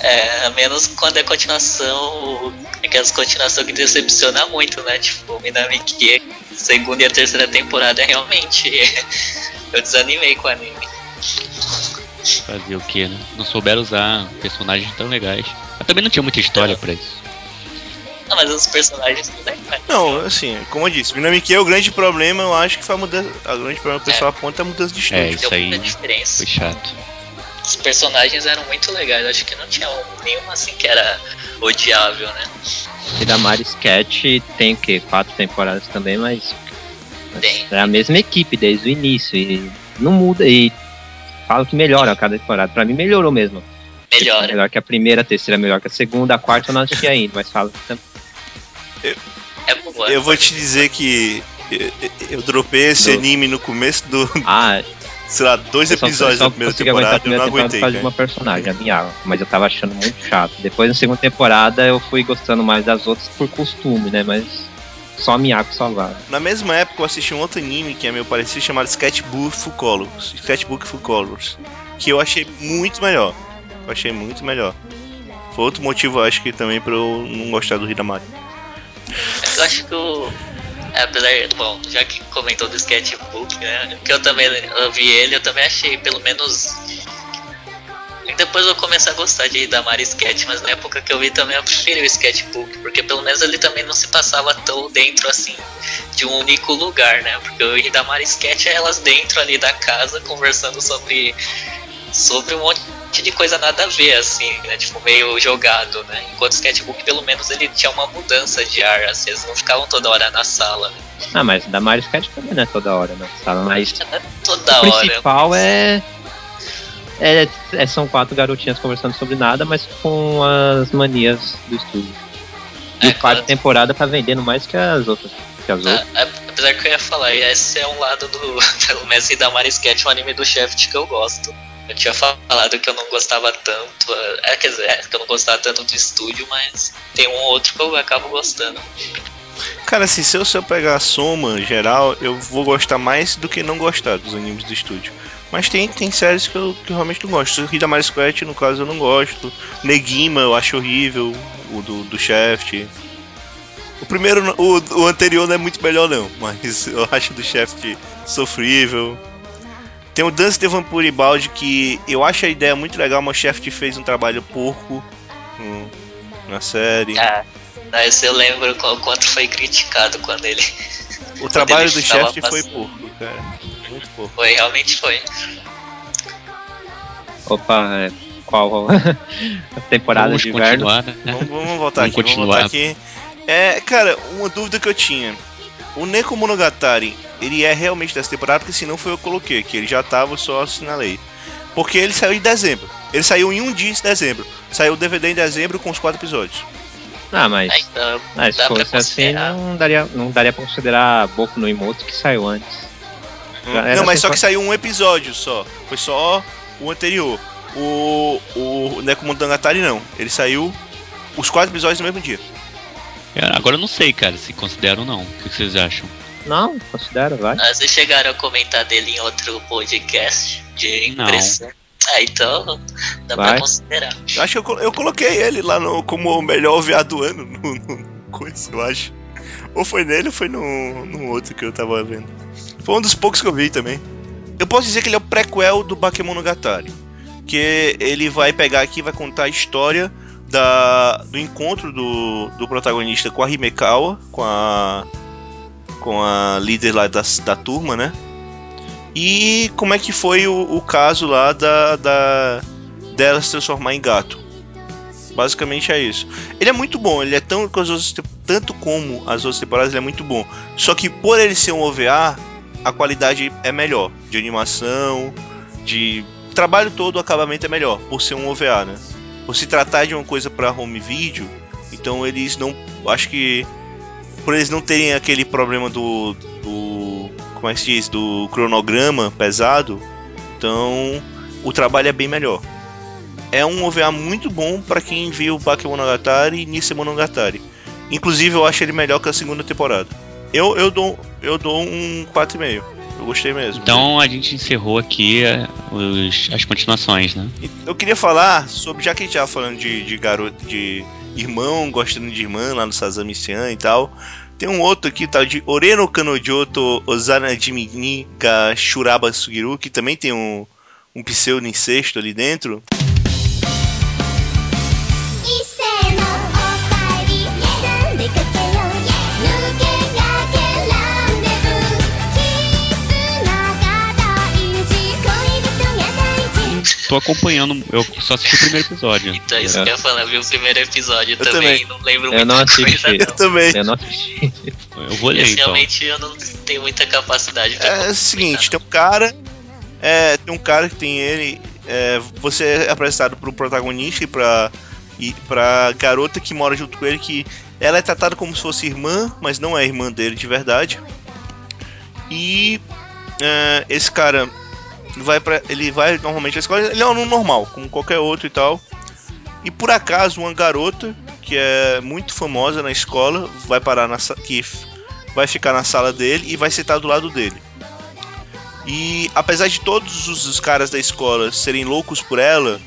É, a menos quando é continuação, aquelas continuação que decepciona muito, né? Tipo, Minami Kie, segunda e a terceira temporada, realmente. <laughs> eu desanimei com o anime. Fazer o que, né? Não souberam usar personagens tão legais. Mas também não tinha muita história pra isso. Não, mas os personagens legais. Não, assim, como eu disse, Minamiki é o grande problema, eu acho que foi a mudança. A grande problema que o pessoal aponta é a mudança de É, estúdio. isso aí diferença. foi chato. Os personagens eram muito legais, acho que não tinha um- nenhum assim que era odiável, né? E da Mari Sketch tem o quê? Quatro temporadas também, mas Tem. é a mesma equipe desde o início e não muda. E falo que melhora a cada temporada. Pra mim melhorou mesmo. Melhora. Melhor que a primeira, a terceira melhor que a segunda, a quarta eu não assisti ainda, mas falo que tam- É boa. Eu vou te dizer que eu, eu dropei esse Do- anime no começo do, Ah, <laughs> sei lá, dois eu só, episódios só da primeira temporada, eu não primeira temporada por aguentei, causa de uma personagem, a Miyako. Mas eu tava achando muito chato. Depois, na segunda temporada, eu fui gostando mais das outras por costume, né? Mas só a Miyako salvava. Na mesma época eu assisti um outro anime que é meio parecido, chamado Sketchbook Full Colors. Sketchbook Full Colors. Que eu achei muito melhor. Eu achei muito melhor. Foi outro motivo, eu acho que também pra eu não gostar do Hidamari. Eu acho que o. Apesar, bom, já que comentou do sketchbook, né? Que eu também eu vi ele, eu também achei, pelo menos. E depois eu comecei a gostar de Hidamari Sketch, mas na época que eu vi também eu preferi o sketchbook, porque pelo menos ele também não se passava tão dentro assim de um único lugar, né? Porque o Hidamari Sketch é elas dentro ali da casa conversando sobre sobre um monte de coisa nada a ver, assim, né? Tipo, meio jogado, né? Enquanto o sketchbook, pelo menos, ele tinha uma mudança de ar, assim, eles não ficavam toda hora na sala. né? Ah, mas da Mari Sketch também não é toda hora, né? Sabe? Mas Toda o hora. principal é, é, é- São quatro garotinhas conversando sobre nada, mas com as manias do estúdio. E É, quarta claro. temporada tá vendendo mais que as outras. Que as outras. Ah, apesar que eu ia falar, esse é um lado do, <laughs> pelo menos, da Mari Sketch, um anime do Shaft que eu gosto. Eu tinha falado que eu não gostava tanto, é, quer dizer, é, que eu não gostava tanto do estúdio, mas tem um ou outro que eu acabo gostando. Cara, assim, se eu, se eu pegar a soma geral, eu vou gostar mais do que não gostar dos animes do estúdio. Mas tem, tem séries que eu, que eu realmente não gosto. O Hidamari Squat, no caso, eu não gosto. Negima, eu acho horrível. O do, do Shaft. O primeiro, o, o anterior não é muito melhor, não. Mas eu acho do Shaft sofrível. Tem o Dance de Vampire Balde que eu acho a ideia muito legal, mas o Shaft fez um trabalho porco hum, na série. Ah, esse eu lembro o quanto foi criticado quando ele. O trabalho ele do Shaft foi porco, cara. Muito pô. Foi, realmente foi. Opa, é, qual a temporada Vamos de inverno? continuar, né? Vamos, vamos voltar Vamos aqui, vamos voltar continuar. aqui. É, cara, uma dúvida que eu tinha. O Neko Monogatari, ele é realmente dessa temporada, porque senão foi eu que coloquei aqui, ele já tava, eu só assinalei. Porque ele saiu em dezembro. Ele saiu em um dia de dezembro. Saiu o DVD em dezembro com os quatro episódios. Ah, mas, Aí, então, mas se fosse assim, não daria, não daria pra considerar Boku no Imoto que saiu antes. Era Não, mas só temporada- que saiu um episódio só. Foi só o anterior. O, o Neko Monogatari não. Ele saiu os quatro episódios no mesmo dia. Agora eu não sei, cara, se consideram ou não. O que vocês acham? Não, considero, vai. Ah, Vocês chegaram a comentar dele em outro podcast de Não. impressão. Ah, então dá Vai. pra considerar. Eu acho que eu, eu coloquei ele lá no, como o melhor OVA do ano. <laughs> No, no coisa, eu acho. Ou foi nele ou foi no, no outro que eu tava vendo. Foi um dos poucos que eu vi também. Eu posso dizer que ele é o prequel do Bakemonogatari. Que ele vai pegar aqui e vai contar a história da, do encontro do, do protagonista com a Himekawa, com a, com a líder lá da, da turma, né? E como é que foi o, o caso lá da, da dela se transformar em gato. Basicamente é isso. Ele é muito bom, ele é tão com as outras tanto como as outras temporadas, ele é muito bom. Só que por ele ser um OVA, a qualidade é melhor de animação, de trabalho todo, o acabamento é melhor por ser um OVA, né? Por se tratar de uma coisa para home video, então eles não, acho que por eles não terem aquele problema do, do como é que se diz, do cronograma pesado, então o trabalho é bem melhor. É um OVA muito bom pra quem viu Bakemonogatari e Nise Monogatari. Inclusive eu acho ele melhor que a segunda temporada. Eu, eu dou eu dou um 4,5. Gostei mesmo. Então a gente encerrou aqui é, os- as continuações, né? Eu queria falar sobre, já que a gente tava falando de, de garoto, de irmão gostando de irmã lá no Sazami-chan e tal. Tem um outro aqui, tal de Oreno Kanojoto Ozana Jimini Shuraba Sugiru, que também tem um, um pseudo incesto ali dentro. Tô acompanhando, eu só assisti o primeiro episódio. Então, isso que eu ia falar, eu vi o primeiro episódio Eu também, também. não lembro Eu não assisti. coisa Eu não. também. Eu não assisti. Eu vou ler Esse então. realmente eu não tenho muita capacidade de É o seguinte, tem um cara. É, tem um cara que tem ele. é, você é apresentado pro protagonista e pra, e pra garota que mora junto com ele, que ela é tratada como se fosse irmã, mas não é irmã dele de verdade. E é, esse cara vai para ele vai normalmente à escola, ele é um aluno normal, como qualquer outro e tal. E por acaso uma garota que é muito famosa na escola vai parar na que vai ficar na sala dele e vai sentar do lado dele. E apesar de todos os, os caras da escola serem loucos por ela,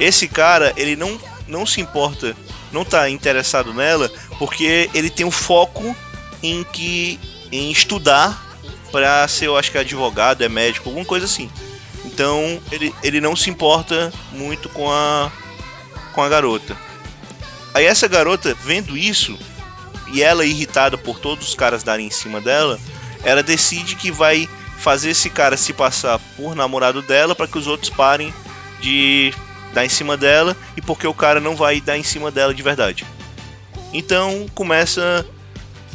esse cara, ele não, não se importa, não tá interessado nela, porque ele tem um foco em que em estudar para ser, eu acho que é advogado, é médico, alguma coisa assim. Então, ele, ele não se importa muito com a com a garota. Aí essa garota, vendo isso, e ela irritada por todos os caras darem em cima dela, ela decide que vai fazer esse cara se passar por namorado dela para que os outros parem de dar em cima dela e porque o cara não vai dar em cima dela de verdade. Então começa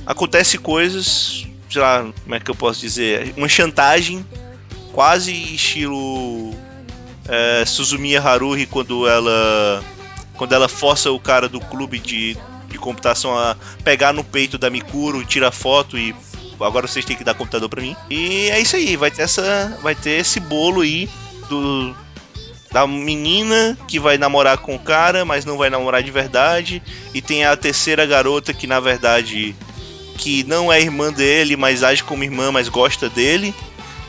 acontece coisas, sei lá, como é que eu posso dizer, uma chantagem quase estilo é, Suzumiya Haruhi quando ela quando ela força o cara do clube de, de computação a pegar no peito da Mikuro, tira foto e agora vocês têm que dar computador pra mim. E é isso aí, vai ter essa vai ter esse bolo aí do da menina que vai namorar com o cara, mas não vai namorar de verdade, e tem a terceira garota que na verdade que não é irmã dele, mas age como irmã, mas gosta dele.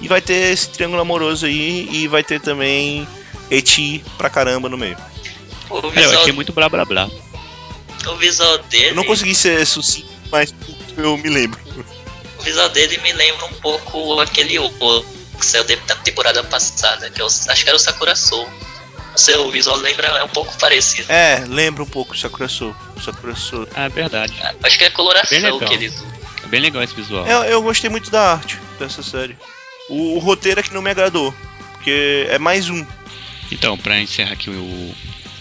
E vai ter esse triângulo amoroso aí e vai ter também Eti pra caramba no meio. O Cara, eu visual, achei muito blá blá blá. o visual dele. Eu não consegui ser sucinto, mas eu me lembro. O visual dele me lembra um pouco aquele outro que saiu da temporada passada, que eu acho que era o Sakura Soul. O seu visual lembra, é um pouco parecido. É, lembra um pouco Sakura Soul. Sakura Soul. Ah, é verdade. Acho que é a Bem coloração legal. que eles usam. É. É bem legal esse visual. Eu, eu gostei muito da arte dessa série. O, o roteiro é que não me agradou. Porque é mais um. Então, pra encerrar aqui o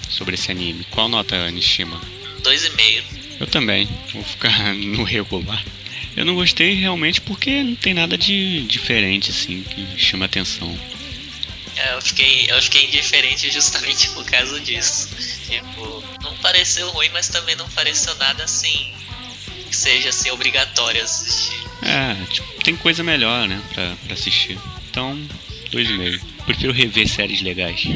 sobre esse anime, qual nota Nishima? Dois e meio. Eu também, vou ficar <laughs> no regular. Eu não gostei realmente porque não tem nada de diferente assim que chama atenção. É, Eu fiquei, eu fiquei indiferente justamente por causa disso. Tipo, não pareceu ruim, mas também não pareceu nada assim que seja assim obrigatório assistir. É, tipo, tem coisa melhor, né, pra, pra assistir. Então, dois e meio. Prefiro rever séries legais.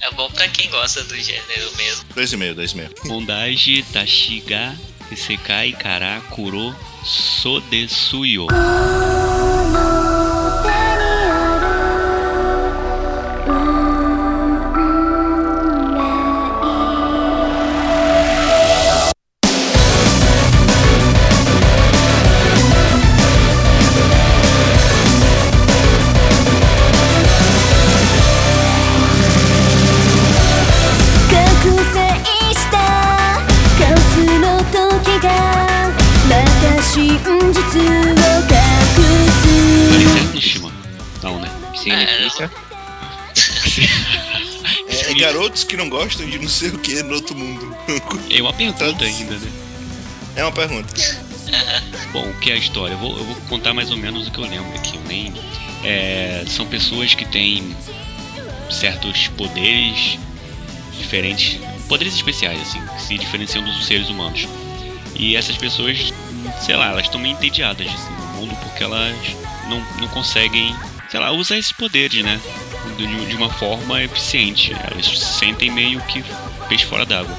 É bom pra quem gosta do gênero mesmo. Dois e meio, dois e meio. Mondaji Tashiga Isekai Kara Kuro Sodesuyo. Que não gostam de não sei o que no outro mundo. <laughs> É uma pergunta ainda, né? É uma pergunta. <laughs> Bom, o que é a história? Eu vou, eu vou contar mais ou menos o que eu lembro aqui. Nem, é, são pessoas que têm certos poderes diferentes, poderes especiais, assim, que se diferenciam dos seres humanos. E essas pessoas, sei lá, elas estão meio entediadas assim, no mundo porque elas não, não conseguem, sei lá, usar esses poderes, né? De, de uma forma eficiente. Elas se sentem meio que peixe fora d'água.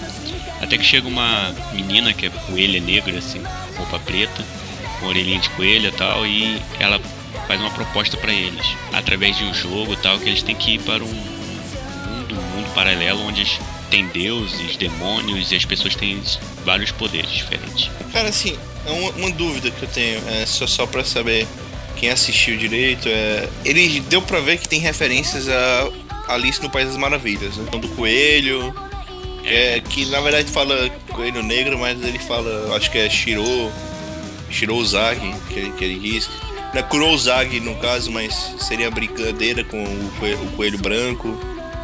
Até que chega uma menina que é coelha negra, assim, roupa preta, com orelhinha de coelha e tal, e ela faz uma proposta pra eles, através de um jogo tal, que eles têm que ir para um mundo, um mundo paralelo onde tem deuses, demônios e as pessoas têm vários poderes diferentes. Cara, assim, é uma, uma dúvida que eu tenho, é só, só pra saber quem assistiu direito, é. Ele deu pra ver que tem referências a Alice no País das Maravilhas, né? Do coelho. É, que na verdade fala coelho negro, mas ele fala, acho que é Shiro. Shirozagi, que, ele- que ele diz. Não é Kurozagi no caso, mas seria brincadeira com o coelho, o coelho branco.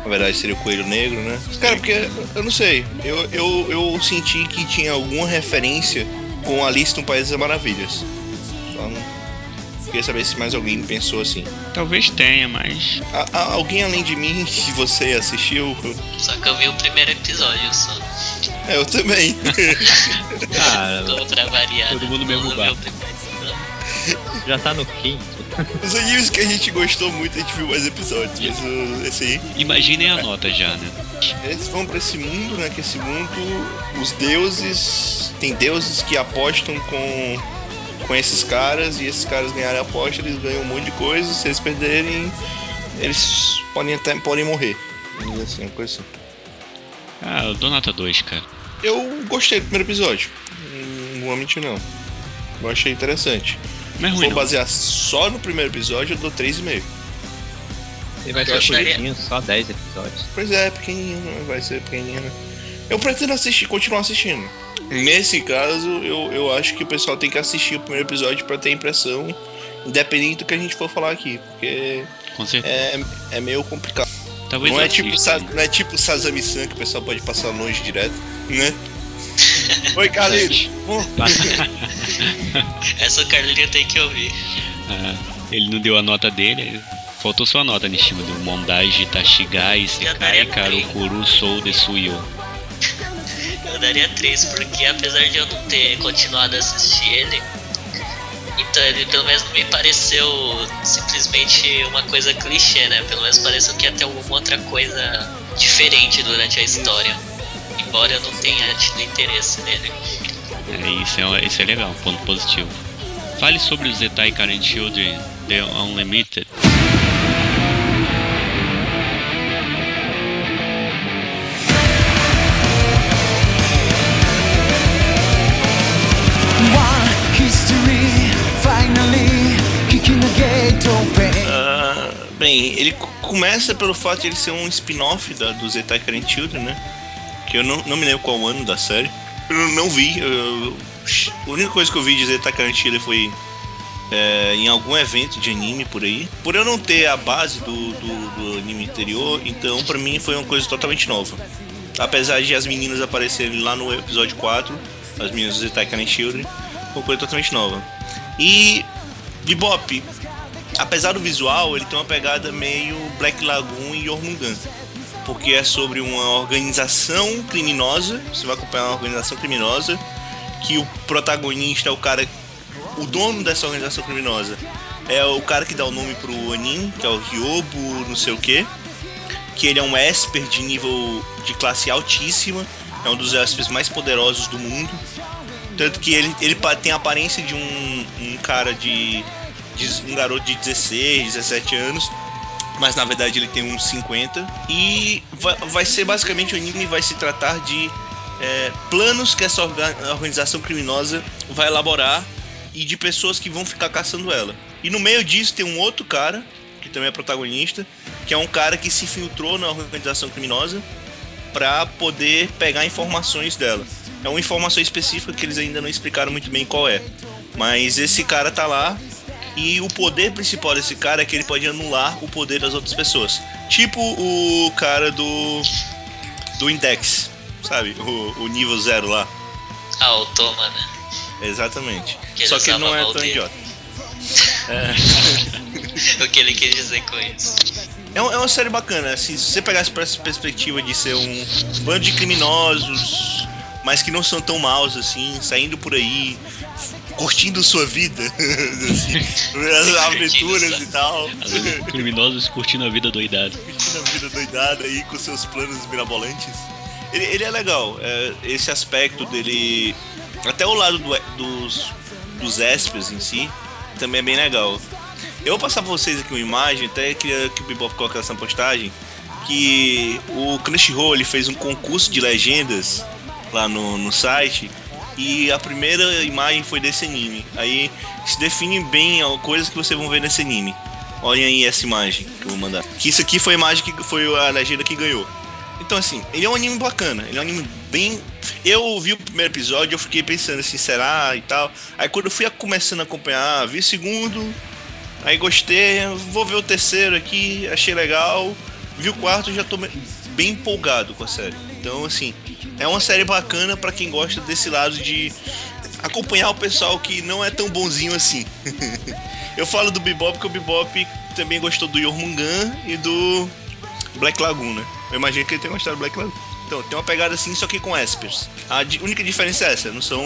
Na verdade seria o coelho negro, né? Cara, porque eu não sei. Eu, eu, eu senti que tinha alguma referência com Alice no País das Maravilhas. Só não. Queria saber se mais alguém pensou assim. Talvez tenha, mas A- a- alguém além de mim <laughs> que você assistiu? Só que eu vi o primeiro episódio só. É, eu também. <laughs> Ah, Tô pra variar. Todo mundo mesmo primeiro episódio. já tá no quinto. Os animes que a gente gostou muito, a gente viu mais episódios. Mas o- esse aí. imaginem a nota já, né? Eles vão pra esse mundo, né? Que esse mundo, os deuses. Tem deuses que apostam com, com esses caras e esses caras ganharem a aposta, eles ganham um monte de coisa. Se eles perderem, eles podem até podem morrer. Assim, uma coisa assim. Ah, eu dou nota 2, cara. Eu gostei do primeiro episódio. Não vou mentir, não. Eu achei interessante. Não é Se ruim, for não. basear só no primeiro episódio, eu dou 3,5. Ele vai ser curtinho, só 10 episódios. Pois é, pequenininho, né? vai ser pequenininho. né? Eu pretendo assistir, continuar assistindo. Nesse caso, eu, eu acho que o pessoal tem que assistir o primeiro episódio pra ter impressão, independente do que a gente for falar aqui, porque Com certeza. é, é meio complicado. Talvez Não é, tipo, não é tipo Sazami-san, que o pessoal pode passar longe direto, né? <laughs> Oi, Carlinhos! <laughs> Essa o Carlinho tem que ouvir. Ah, ele não deu a nota dele. Faltou sua nota, Nishima. Deu Mondaji Tashigai Sekai Karokuru Sou Desuyo. <laughs> Eu daria 3, porque apesar de eu não ter continuado a assistir ele, então ele pelo menos me pareceu simplesmente uma coisa clichê, né? Pelo menos pareceu que ia ter alguma outra coisa diferente durante a história. Embora eu não tenha tido interesse nele. É, isso, é, isso é legal, ponto positivo. Fale sobre o Zetai Karen Children The Unlimited. Bem, ele co- começa pelo fato de ele ser um spin-off da, do Zetai Karen Children, né? Que eu não, não me lembro qual ano da série. Eu não vi. eu- a única coisa que eu vi de Zetai Karen Children foi é, em algum evento de anime por aí. Por eu não ter a base do, do, do anime anterior, então pra mim foi uma coisa totalmente nova. Apesar de as meninas aparecerem lá no episódio 4, as meninas do Attack on Children, foi uma coisa totalmente nova. E Bebop, apesar do visual, ele tem uma pegada meio Black Lagoon e Jormungand. Porque é sobre uma organização criminosa, você vai acompanhar uma organização criminosa, que o protagonista é o cara, o dono dessa organização criminosa, é o cara que dá o nome pro anime, que é o Ryobo, não sei o que, que ele é um esper de nível de classe altíssima, é um dos espers mais poderosos do mundo. Tanto que ele, ele tem a aparência de um, um cara de. Um garoto de 16, 17 anos. Mas na verdade ele tem uns 50. E vai, vai ser basicamente o anime vai se tratar de é, planos que essa orga- organização criminosa vai elaborar e de pessoas que vão ficar caçando ela. E no meio disso tem um outro cara, que também é protagonista, que é um cara que se infiltrou na organização criminosa para poder pegar informações dela. É uma informação específica que eles ainda não explicaram muito bem qual é. Mas esse cara tá lá e o poder principal desse cara é que ele pode anular o poder das outras pessoas. Tipo o cara do do Index, sabe? O, o nível zero lá. Ah, o Toma, né? Exatamente. Que Só que ele não é tão dele. idiota. <laughs> O que ele quis dizer com isso. É, um- é uma série bacana, assim, se você pegasse pra essa perspectiva de ser um bando de criminosos, mas que não são tão maus assim, saindo por aí, curtindo sua vida, <laughs> assim, as aventuras e tal, Os criminosos curtindo a vida doidada. curtindo a vida doidada aí com seus planos mirabolantes. Ele, ele é legal, é, esse aspecto dele, até o lado do- dos, dos espers em si, também é bem legal. Eu vou passar pra vocês aqui uma imagem, até queria que o Bebop colocasse essa postagem, que o Crunchyroll ele fez um concurso de legendas lá no, no site e a primeira imagem foi desse anime. Aí se define bem a coisas que vocês vão ver nesse anime. Olhem aí essa imagem que eu vou mandar. Que isso aqui foi a imagem que foi a legenda que ganhou. Então assim, ele é um anime bacana, ele é um anime bem. Eu vi o primeiro episódio, eu fiquei pensando assim, será e tal. Aí quando eu fui começando a acompanhar, vi o segundo, Aí gostei, vou ver o terceiro aqui, achei legal. Vi o quarto já tô bem empolgado com a série. Então, assim, é uma série bacana pra quem gosta desse lado de acompanhar o pessoal que não é tão bonzinho assim. <laughs> Eu falo do Bebop porque o Bebop também gostou do Jormungand e do Black Lagoon, né? Eu imagino que ele tenha gostado do Black Lagoon. Então, tem uma pegada assim, só que com espers. A única diferença é essa, não são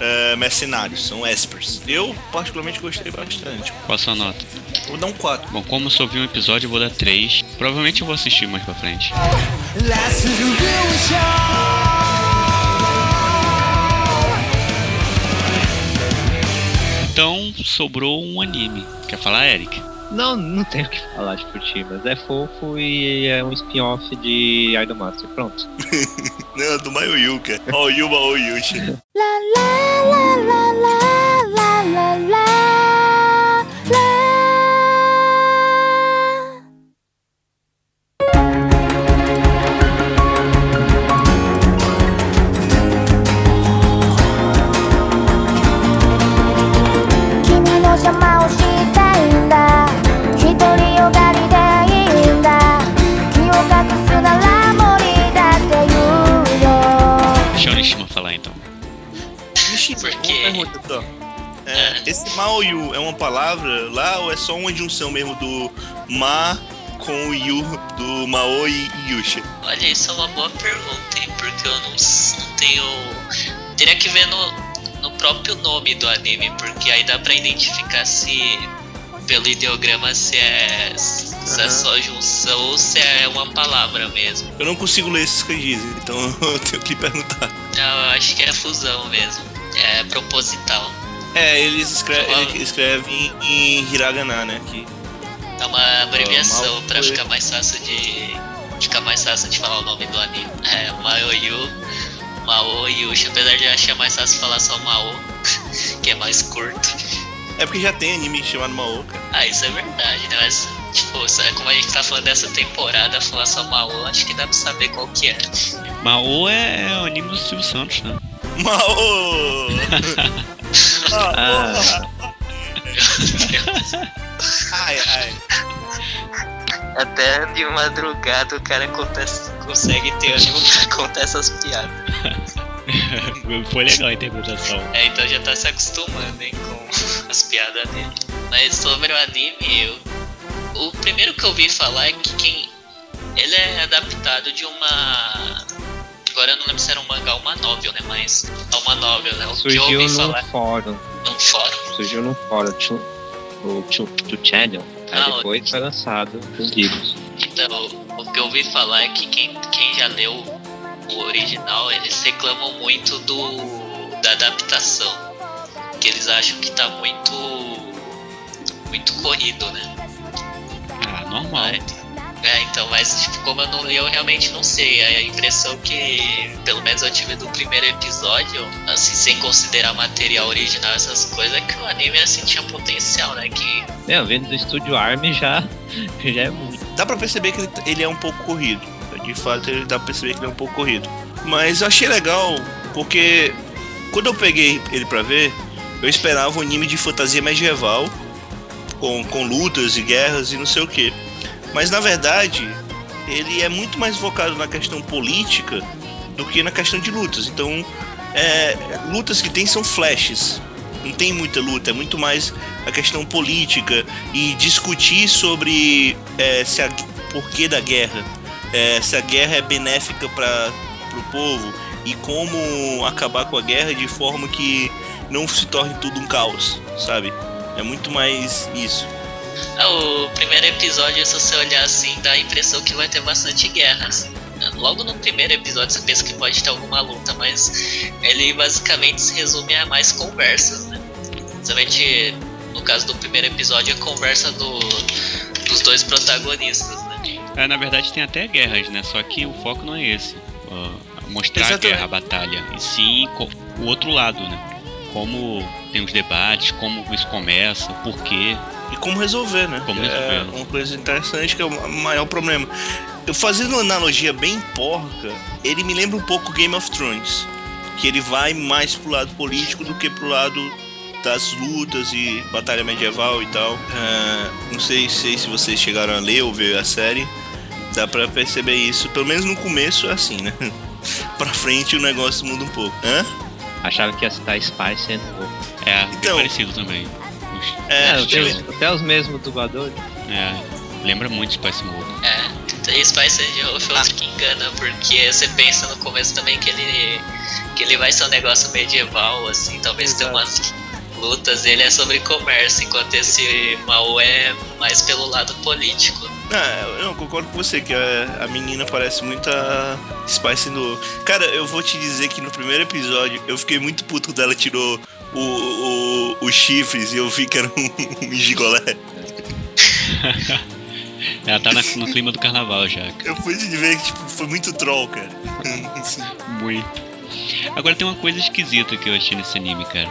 é, mercenários, são espers. Eu, particularmente, gostei bastante. Qual a sua nota? Vou dar um 4. Bom, como eu só vi um episódio, eu vou dar 3. Provavelmente eu vou assistir mais pra frente. Então, sobrou um anime. Quer falar, Eric? Não, não tenho o que falar de Furtivas. É fofo e é um spin-off de Idolmaster. Pronto. <laughs> Não, do Mayuyuka. Ó, o Yuma Oyushi. La la la la la Maoyu é uma palavra lá ou é só uma junção mesmo do Ma com o Yu, do Mao e Yusha? Olha, isso é uma boa pergunta, hein? Porque eu não, não tenho. Teria que ver no, no próprio nome do anime, porque aí dá pra identificar se pelo ideograma se é, se é Aham. só junção ou se é uma palavra mesmo. Eu não consigo ler esses kanjis, então <laughs> eu tenho que perguntar. Não, eu acho que é fusão mesmo. É proposital. É, eles escrevem, Ah. ele escreve em, em hiragana, né? Que É uma abreviação mal pra ficar mais fácil de. ficar mais fácil de falar o nome do anime. É, Maoyu, Mao e apesar de eu achar mais fácil falar só Mao, <laughs> que é mais curto. É porque já tem anime chamado Mao, cara. Ah, isso é verdade, né? Mas, tipo, sabe, como a gente tá falando dessa temporada, falar só Mao, acho que dá pra saber qual que é. Mao é o anime do Silvio Santos, né? Mao! Ah. <laughs> Ai, ai. Até de madrugada o cara conta, consegue ter ânimo pra contar essas piadas. <laughs> Foi legal a interpretação. É, então já tá se acostumando, hein, com as piadas dele. Mas sobre o anime, eu... o primeiro que eu ouvi falar é que quem. Ele é adaptado de uma. Agora eu não lembro se era um mangá ou uma novel, né? Mas é uma novel, né? O que eu Surgiu ouvi no falar fórum. num fórum. Surgiu no fórum. O do Channel. Aí Ah, depois foi lançado os livros. Então, o que eu ouvi falar é que quem, quem já leu o original, eles reclamam muito do da adaptação. Que eles acham que tá muito. muito corrido, né? Ah, normal. É, então, mas tipo, como eu não li, eu realmente não sei. A impressão que, pelo menos eu tive do primeiro episódio, assim, sem considerar material original, essas coisas, é que o anime assim tinha potencial, né? Que Meu, vindo do estúdio Army já, <laughs> já é muito. Dá pra perceber que ele, ele é um pouco corrido. De fato, ele dá pra perceber que ele é um pouco corrido. Mas eu achei legal, porque quando eu peguei ele pra ver, eu esperava um anime de fantasia medieval, com, com lutas e guerras e não sei o que. Mas na verdade, ele é muito mais focado na questão política do que na questão de lutas. Então, é, lutas que tem são flashes. Não tem muita luta, é muito mais a questão política e discutir sobre é, se a porquê da guerra, é, se a guerra é benéfica para o povo e como acabar com a guerra de forma que não se torne tudo um caos, sabe? É muito mais isso. Ah, o primeiro episódio, se você olhar assim, dá a impressão que vai ter bastante guerra. assim. Logo no primeiro episódio você pensa que pode ter alguma luta, mas ele basicamente se resume a mais conversas, né? Principalmente no caso do primeiro episódio, a conversa do, dos dois protagonistas, né? É, na verdade tem até guerras, né? Só que o foco não é esse. ó, mostrar Exatamente. a guerra, a batalha. E sim o outro lado, né? Como tem os debates, como isso começa, por quê. E como resolver, né? Como é resolver, né? uma coisa interessante que é o maior problema. Eu fazendo uma analogia bem porca, ele me lembra um pouco Game of Thrones. Que ele vai mais pro lado político do que pro lado das lutas e batalha medieval e tal. Ah, não sei, sei se vocês chegaram a ler ou ver a série. Dá pra perceber isso. Pelo menos no começo é assim, né? <laughs> pra frente o negócio muda um pouco. Hã? Achava que ia citar Spice and Wolf. É, bem Então- parecido também. É, É, até, os, até os mesmos dubladores. é, lembra muito Spice Mode. É, e Spice de Wolf é outro que engana, porque você pensa no começo também que ele, que ele vai ser um negócio medieval, assim, talvez tenha Exato. umas lutas, ele é sobre comércio, enquanto esse Mao é mais pelo lado político. Ah, eu concordo com você que a, a menina parece muito a Spice no. Cara, eu vou te dizer que no primeiro episódio eu fiquei muito puto quando ela tirou o, o, os chifres e eu vi que era um, um gigolé. <laughs> Ela tá na- no clima do carnaval já, cara. Eu pude ver que tipo, foi muito troll, cara. Muito. Agora tem uma coisa esquisita que eu achei nesse anime, cara.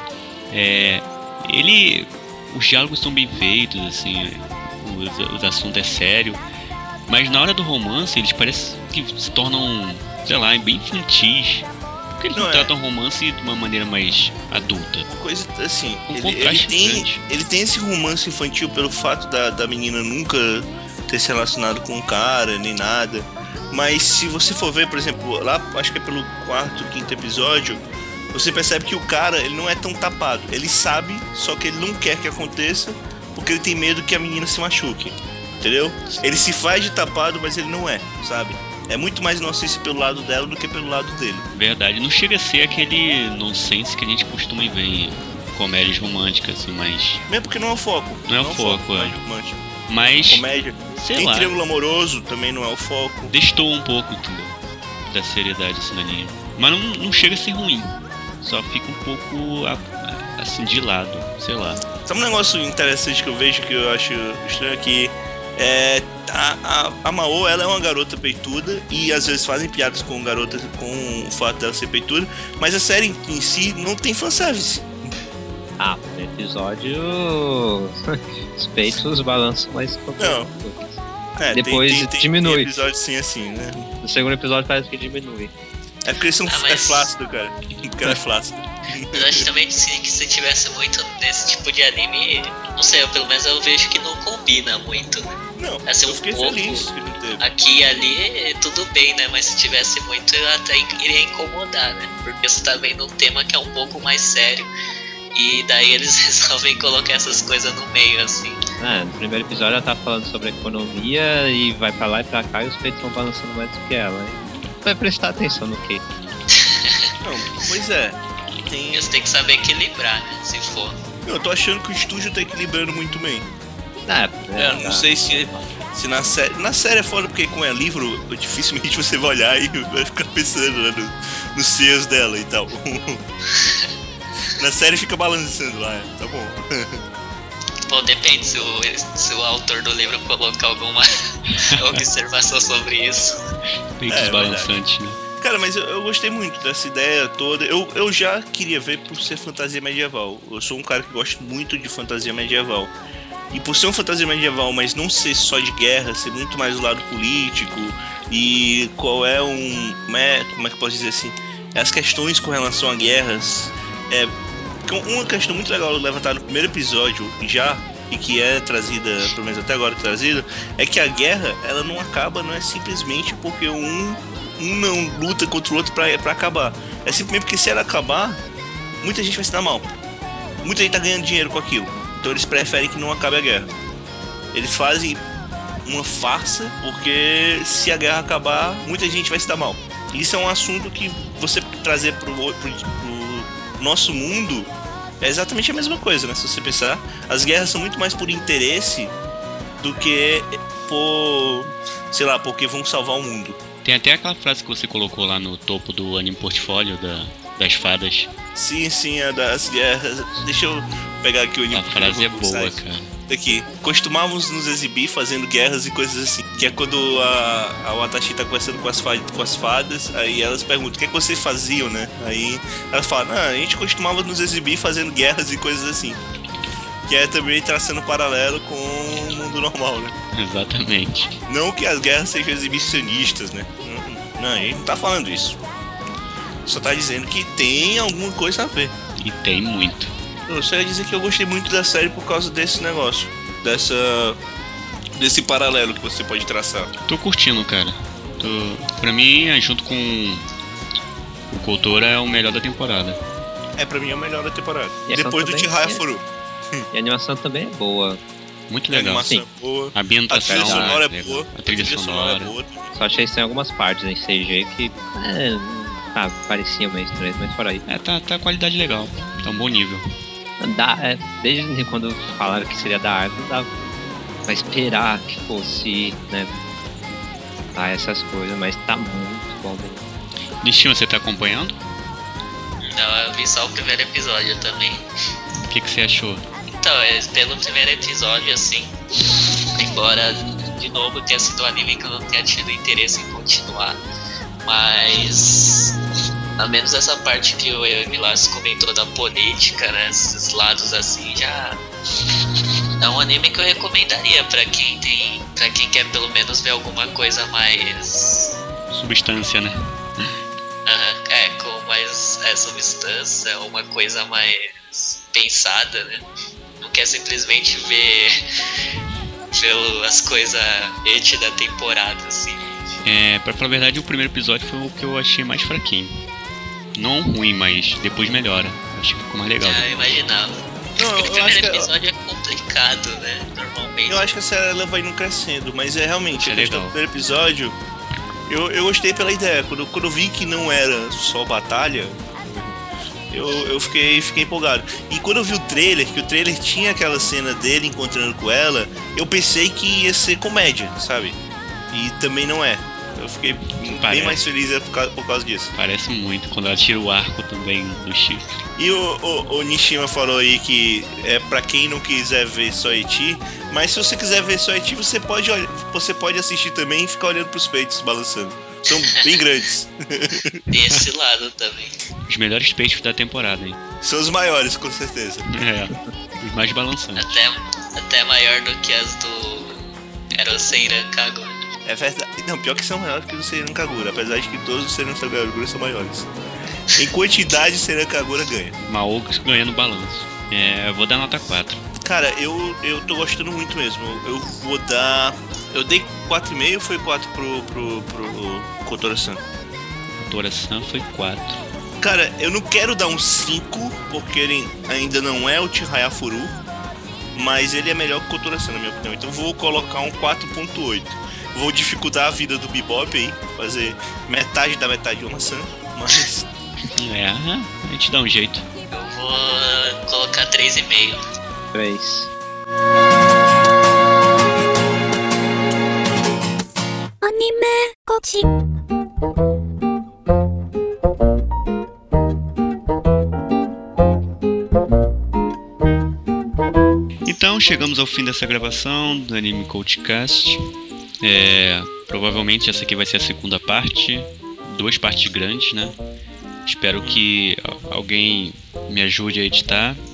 É. Ele. Os diálogos são bem feitos, assim. Os, os assuntos é sério. Mas na hora do romance, eles parecem que se tornam, sei lá, bem infantis. Por que eles não, Não, é. tratam romance de uma maneira mais adulta? Coisa assim, Um ele, ele tem, grande. ele tem esse romance infantil pelo fato da, da menina nunca ter se relacionado com um cara, nem nada. Mas se você for ver, por exemplo, lá acho que é pelo quarto, quinto episódio, você percebe que o cara ele não é tão tapado. Ele sabe, só que ele não quer que aconteça porque ele tem medo que a menina se machuque. Entendeu? Ele se faz de tapado, mas ele não é, sabe? É muito mais inocência pelo lado dela do que pelo lado dele. Verdade, não chega a ser aquele nonsense que a gente costuma ver em comédias românticas, assim, mas. Mesmo porque não é o foco. Não é o foco, é. comédia romântica. Mas, Comédia. sei Tem lá, triângulo amoroso, também não é o foco. destoa um pouco, entendeu? Da seriedade assim, no anime. Mas não, não chega a ser ruim. Só fica um pouco assim de lado, sei lá. Sabe um negócio interessante que eu vejo que eu acho estranho é que é, a, a, a Mao ela é uma garota peituda e às vezes fazem piadas com garotas com o fato dela ser peituda, mas a série em si não tem fanservice. Ah, no episódio. os peitos balançam mais um Não. É, Depois diminui. Tem episódio sim assim, né? No segundo episódio parece que diminui. É porque eles são Ah, é mas- flácido, cara. O cara é flácido. Mas eu acho também que se, que se tivesse muito desse tipo de anime, não sei, eu, pelo menos eu vejo que não combina muito, né? Não, Assim, eu um fiquei pouco. feliz que não teve. Aqui e ali, tudo bem, né? Mas se tivesse muito, eu até iria incomodar, né? Porque você tá vendo um tema que é um pouco mais sério. E daí eles <laughs> resolvem colocar essas coisas no meio, assim. Ah, no primeiro episódio ela tá falando sobre economia e vai pra lá e pra cá e os peitos estão balançando mais do que ela. hein? Vai prestar atenção no quê? Não, pois é. Tem... Eles têm que saber equilibrar, né? Se for. Eu tô achando que o estúdio tá equilibrando muito bem. Ah, É, não sei se, se na série. Na série é foda porque como é livro, dificilmente você vai olhar e vai ficar pensando né, no- nos seios dela e tal. <laughs> na série fica balançando lá, tá bom. <laughs> Pô, depende se o, se o autor do livro colocar alguma <laughs> observação sobre isso. Peitos É, balançantes, né? Cara, mas eu, eu gostei muito dessa ideia toda. Eu, eu já queria ver por ser fantasia medieval. Eu sou um cara que gosta muito de fantasia medieval. E por ser uma fantasia medieval, mas não ser só de guerra, ser muito mais do lado político e qual é um. Como é, como é que eu posso dizer assim? As questões com relação a guerras. É, uma questão muito legal levantada no primeiro episódio já, e que é trazida, pelo menos até agora trazida, é que a guerra ela não acaba, não é simplesmente porque um um não luta contra o outro pra acabar. É simplesmente porque se ela acabar, muita gente vai se dar mal. Muita gente tá ganhando dinheiro com aquilo. Então eles preferem que não acabe a guerra. Eles fazem uma farsa, porque se a guerra acabar, muita gente vai se dar mal. Isso é um assunto que você trazer pro, pro, pro nosso mundo é exatamente a mesma coisa, né? Se você pensar, as guerras são muito mais por interesse do que por, sei lá, porque vão salvar o mundo. Tem até aquela frase que você colocou lá no topo do anime portfólio da, das fadas. Sim, sim, a das guerras. Deixa eu pegar aqui o A anime. frase é boa, cara. Aqui. Costumávamos nos exibir fazendo guerras e coisas assim. Que é quando a, a Watashi tá conversando com as, fadas, com as fadas, aí elas perguntam o que, é que vocês faziam, né? Aí elas falam, ah, a gente costumava nos exibir fazendo guerras e coisas assim. Que é também traçando paralelo com o mundo normal, né? Exatamente. Não que as guerras sejam exibicionistas, né? Não, Não, a gente não tá falando isso. Só tá dizendo que tem alguma coisa a ver. E tem muito. Eu só ia dizer que eu gostei muito da série por causa desse negócio. Dessa. Desse paralelo que você pode traçar. Tô curtindo, cara. Tô... Pra mim, é, junto com o Coutora, é o melhor da temporada. É, pra mim é o melhor da temporada. E a Depois do Chihaya é. Furu. <laughs> E a animação também é boa. Muito A legal. animação sim. é boa. A A ambientação trilha sonora é legal. boa. A trilha sonora. é boa. Só achei que tem algumas partes em CG que. É, ah, pareciam meio estranhas, mas fora aí. É, tá, tá qualidade legal. Tá um bom nível. Dá, é, desde quando falaram que seria da árvore, dava pra esperar que fosse, né? Ah, essas coisas, mas tá muito bom mesmo. Destino, você tá acompanhando? Não, eu vi só o primeiro episódio também. O que, que você achou? Então, é, pelo primeiro episódio, assim, embora de novo tenha sido um anime que eu não tenha tido interesse em continuar, mas a menos essa parte que o Emilas comentou da política, né, esses lados assim, já é um anime que eu recomendaria pra quem tem, para quem quer pelo menos ver alguma coisa mais Substância, né? Aham, é, com mais é, substância, uma coisa mais pensada, né? Não quer simplesmente ver, ver as coisas et da temporada, assim. É, pra falar a verdade, o primeiro episódio foi o que eu achei mais fraquinho. Não ruim, mas depois melhora. Acho que ficou mais legal. Já imaginava. Não, o eu acho, primeiro que, episódio é complicado, né? Normalmente. eu acho que a série ela vai indo crescendo, mas é realmente É a questão legal. do primeiro episódio. Eu, eu gostei pela ideia. Quando, quando eu vi que não era só batalha, eu, eu fiquei, fiquei empolgado. E quando eu vi o trailer, que o trailer tinha aquela cena dele encontrando com ela, eu pensei que ia ser comédia, sabe? E também não é. Eu fiquei bem Parece. mais feliz por causa, por causa disso. Parece muito quando ela tira o arco também do chifre. E o, o, o Nishima falou aí que é pra quem não quiser ver só Eti, mas se você quiser ver só Eti, você pode, você pode assistir também e ficar olhando pros peitos balançando. São bem grandes. <laughs> Tem esse lado também. Os melhores peixes da temporada, hein? São os maiores, com certeza. É. Os mais balançantes. Até, até maior do que as do Eroseiran Kago. É verdade. Não, pior que são maiores que o Seiran Kagura, apesar de que todos os Seiran Kagura são maiores. Em quantidade, Seiran Kagura ganha. Maoka ganhando balanço. É, eu vou dar nota 4. Cara, eu, eu tô gostando muito mesmo. Eu vou dar. Eu dei 4,5 foi 4 pro, pro, pro Kotora-san? Toração foi 4. Cara, eu não quero dar um 5, porque ele ainda não é o Chihaya Furu, mas ele é melhor que o Kotora-san, na minha opinião. Então eu vou colocar um 4.8. Vou dificultar a vida do Bebop aí, fazer metade da metade de uma San, mas É, a gente dá um jeito. Eu vou colocar 3,5. 3. Anime Kochi Então chegamos ao fim dessa gravação do Anime Coachcast. É, provavelmente essa aqui vai ser a segunda parte, duas partes grandes, né? Espero que alguém me ajude a editar. <coughs>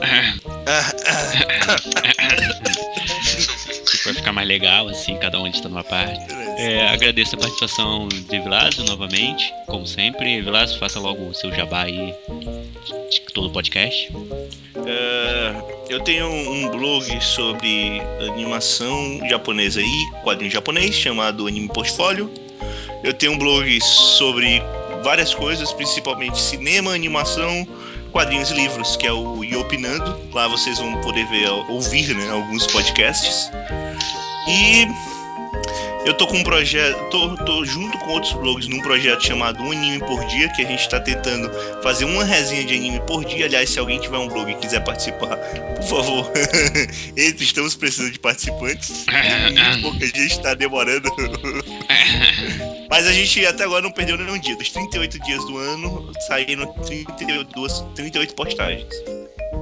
vai ficar mais legal, assim, cada um edita numa parte. É, agradeço a participação de Vilazo novamente, como sempre. Vilazo, faça logo o seu jabá aí todo podcast. É, eu tenho um blog sobre animação japonesa e quadrinho japonês chamado Anime Portfólio. Eu tenho um blog sobre várias coisas, principalmente cinema, animação, quadrinhos e livros, que é o Iopinando. Lá vocês vão poder ver, ouvir né, alguns podcasts. E eu tô com um projeto, tô, tô junto com outros blogs num projeto chamado Um Anime por Dia, que a gente tá tentando fazer uma resenha de anime por dia. Aliás, se alguém tiver um blog e quiser participar, por favor, <laughs> estamos precisando de participantes. <laughs> Porque a gente tá demorando. <laughs> Mas a gente até agora não perdeu nenhum dia. Dos 38 dias do ano, saíram 32, 38 postagens.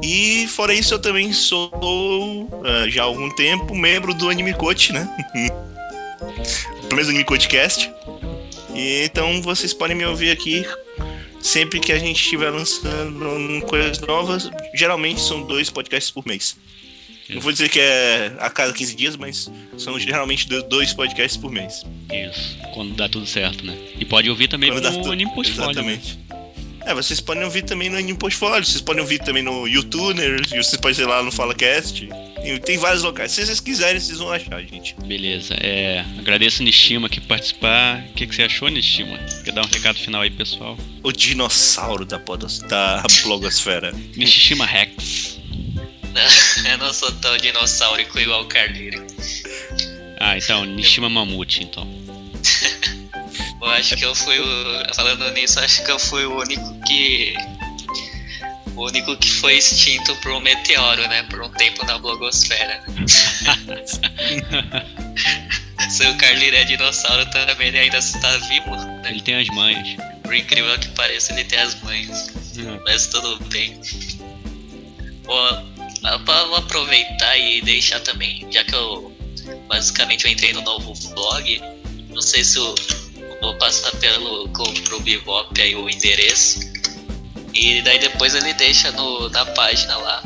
E fora isso, eu também sou, ah, já há algum tempo, membro do Anime Coach, né? Pelo menos do Anime Coachcast. E então vocês podem me ouvir aqui sempre que a gente estiver lançando coisas novas. Geralmente são dois podcasts por mês. Não vou dizer que é a cada 15 dias, mas são geralmente do- dois podcasts por mês. Isso, quando dá tudo certo, né? E pode ouvir também Quando no tudo- Anime Portfólio. né? Exatamente. É, vocês podem ouvir também no Anime Portfólio, vocês podem ouvir também no YouTuner, vocês podem ir lá no FalaCast. Tem, vários locais. Se vocês quiserem, vocês vão achar, gente. Beleza, é, agradeço o Nishima aqui por participar. O que, que você achou, Nishima? Quer dar um recado final aí, pessoal? O dinossauro da, podos, da blogosfera. Nishima Rex. <laughs> Eu não sou tão dinossaurico igual o Carneiro. Ah, então, Nishima Mamute, então. <laughs> Eu acho que eu fui o. Falando nisso, acho que eu fui o único que. O único que foi extinto por um meteoro, né? Por um tempo na blogosfera. <laughs> Se o Carliro é dinossauro também, ele ainda está vivo. Né? Ele tem as manhas. Por incrível que pareça, ele tem as manhas. Mas tudo bem. Vou, vou aproveitar e deixar também, já que eu basicamente eu entrei no novo blog. Não sei se eu vou passar pelo pro Bebop aí o endereço. E daí depois ele deixa no, na página lá.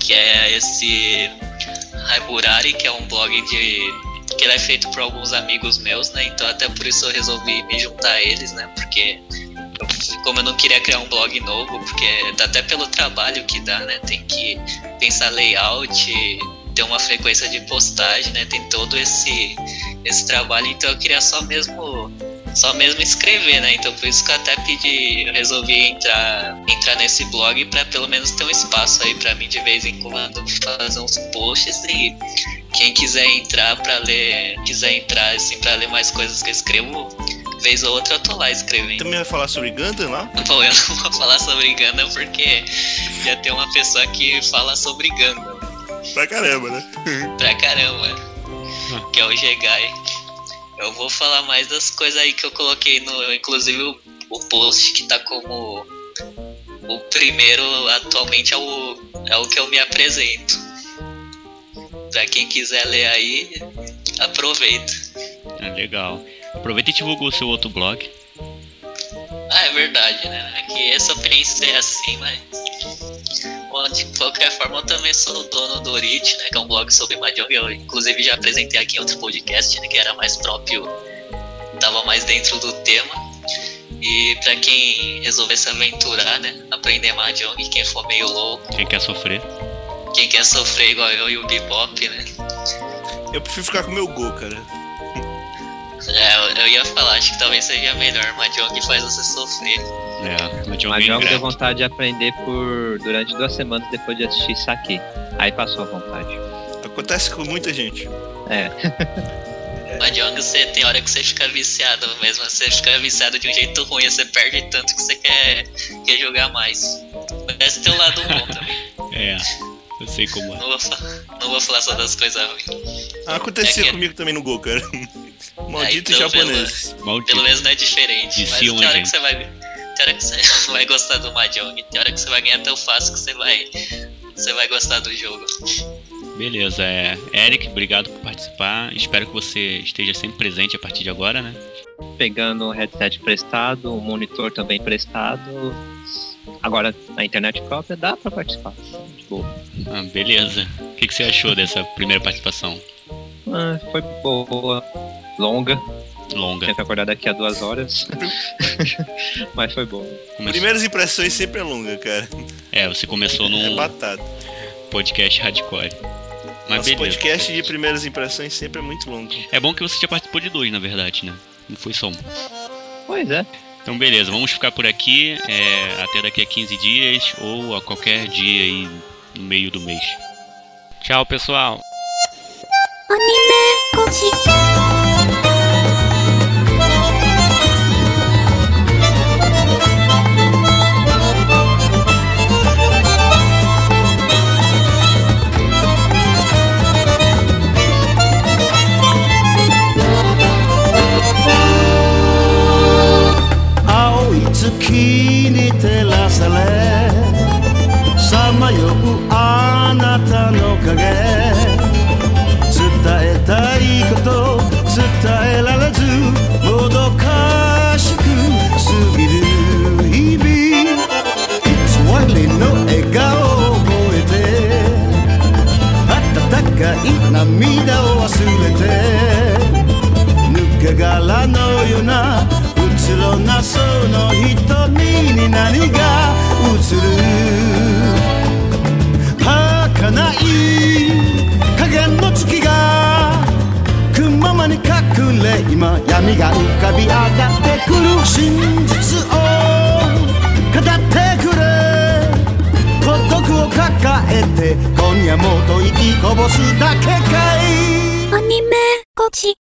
Que é esse Raiburari, que é um blog de. que ele é feito por alguns amigos meus, né? Então até por isso eu resolvi me juntar a eles, né? Porque eu- como eu não queria criar um blog novo, porque até pelo trabalho que dá, né? Tem que pensar layout, ter uma frequência de postagem, né? Tem todo esse esse trabalho, então eu queria só mesmo só mesmo escrever, né? Então por isso que eu até pedi, eu resolvi entrar entrar nesse blog para pelo menos ter um espaço aí para mim de vez em quando fazer uns posts e quem quiser entrar para ler, quiser entrar assim para ler mais coisas que eu escrevo, vez ou outra eu tô lá escrevendo. Também vai falar sobre Gundam lá? Bom, eu não vou falar sobre Gundam porque já tem uma pessoa que fala sobre Gundam Pra caramba, né? pra caramba. Que é o Jegai. Eu vou falar mais das coisas aí que eu coloquei no. Inclusive o, o post que tá como. O primeiro atualmente é o, é o que eu me apresento. Pra quem quiser ler aí, aproveita. É legal. Aproveita e divulga o seu outro blog. Ah, é verdade, né? É que essa eu pensei assim, mas. Bom, de qualquer forma, eu também sou o dono do Orit, né? Que é um blog sobre Mahjong. Eu, inclusive, já apresentei aqui em outro podcast, né? Que era mais próprio, tava mais dentro do tema. E pra quem resolver se aventurar, né? Aprender Mahjong, quem for meio louco, Quem quer sofrer? quem quer sofrer igual eu e o Bebop, né? Eu prefiro ficar com o meu Go, cara. É, eu, eu ia falar, acho que talvez seja melhor. Mahjong faz você sofrer. É, Mas é jogo deu ingrato. vontade de aprender por durante duas semanas depois de assistir Saki. Aí passou a vontade. Acontece com muita gente. Mahjong, você tem hora que você fica viciado mesmo. Você fica viciado de um jeito ruim, você perde tanto que você quer, quer jogar mais. Mas tem o lado bom também. É, eu sei como é. Não vou, não vou falar só das coisas ruins. Ah, Acontecia É que- comigo também no Go, cara. <laughs> Maldito então, japonês. Maldito. Pelo menos não é diferente. Mas Viciam tem a hora gente. que você vai. Tem hora que você <laughs> vai gostar do Mahjong. Tem hora que você vai ganhar tão fácil que você vai. Você vai gostar do jogo. Beleza, é. Eric, obrigado por participar. Espero que você esteja sempre presente a partir de agora, né? Pegando um headset prestado, um monitor também emprestado. Agora na internet própria dá pra participar. De boa. Ah, beleza. O que, que você achou dessa primeira participação? Ah, foi boa, longa. Longa. Que acordar daqui a duas horas. <laughs> <laughs> Mas foi boa. Começou- Primeiras impressões sempre é longa, cara. É, você começou É num batata. podcast hardcore. Mas Nosso beleza. podcast de primeiras impressões sempre é muito longo. É bom que você já participou de dois, na verdade, né? Não foi só um. Pois é. Então, beleza, vamos ficar por aqui é, até daqui a 15 dias ou a qualquer dia aí no meio do mês. Tchau, pessoal. アニメゴチ に照らされさまようあなたの影伝えたいこと伝えられずもどかしく過ぎる日々。偽りの笑顔を覚えて温かい涙を忘れて抜け殻のようななその瞳に何が映る？儚い影の月がくままに隠れ今闇が浮かび上がってくる真実を語ってくれ孤独を抱えて今夜もと息こぼすだけかい。アニメゴチ。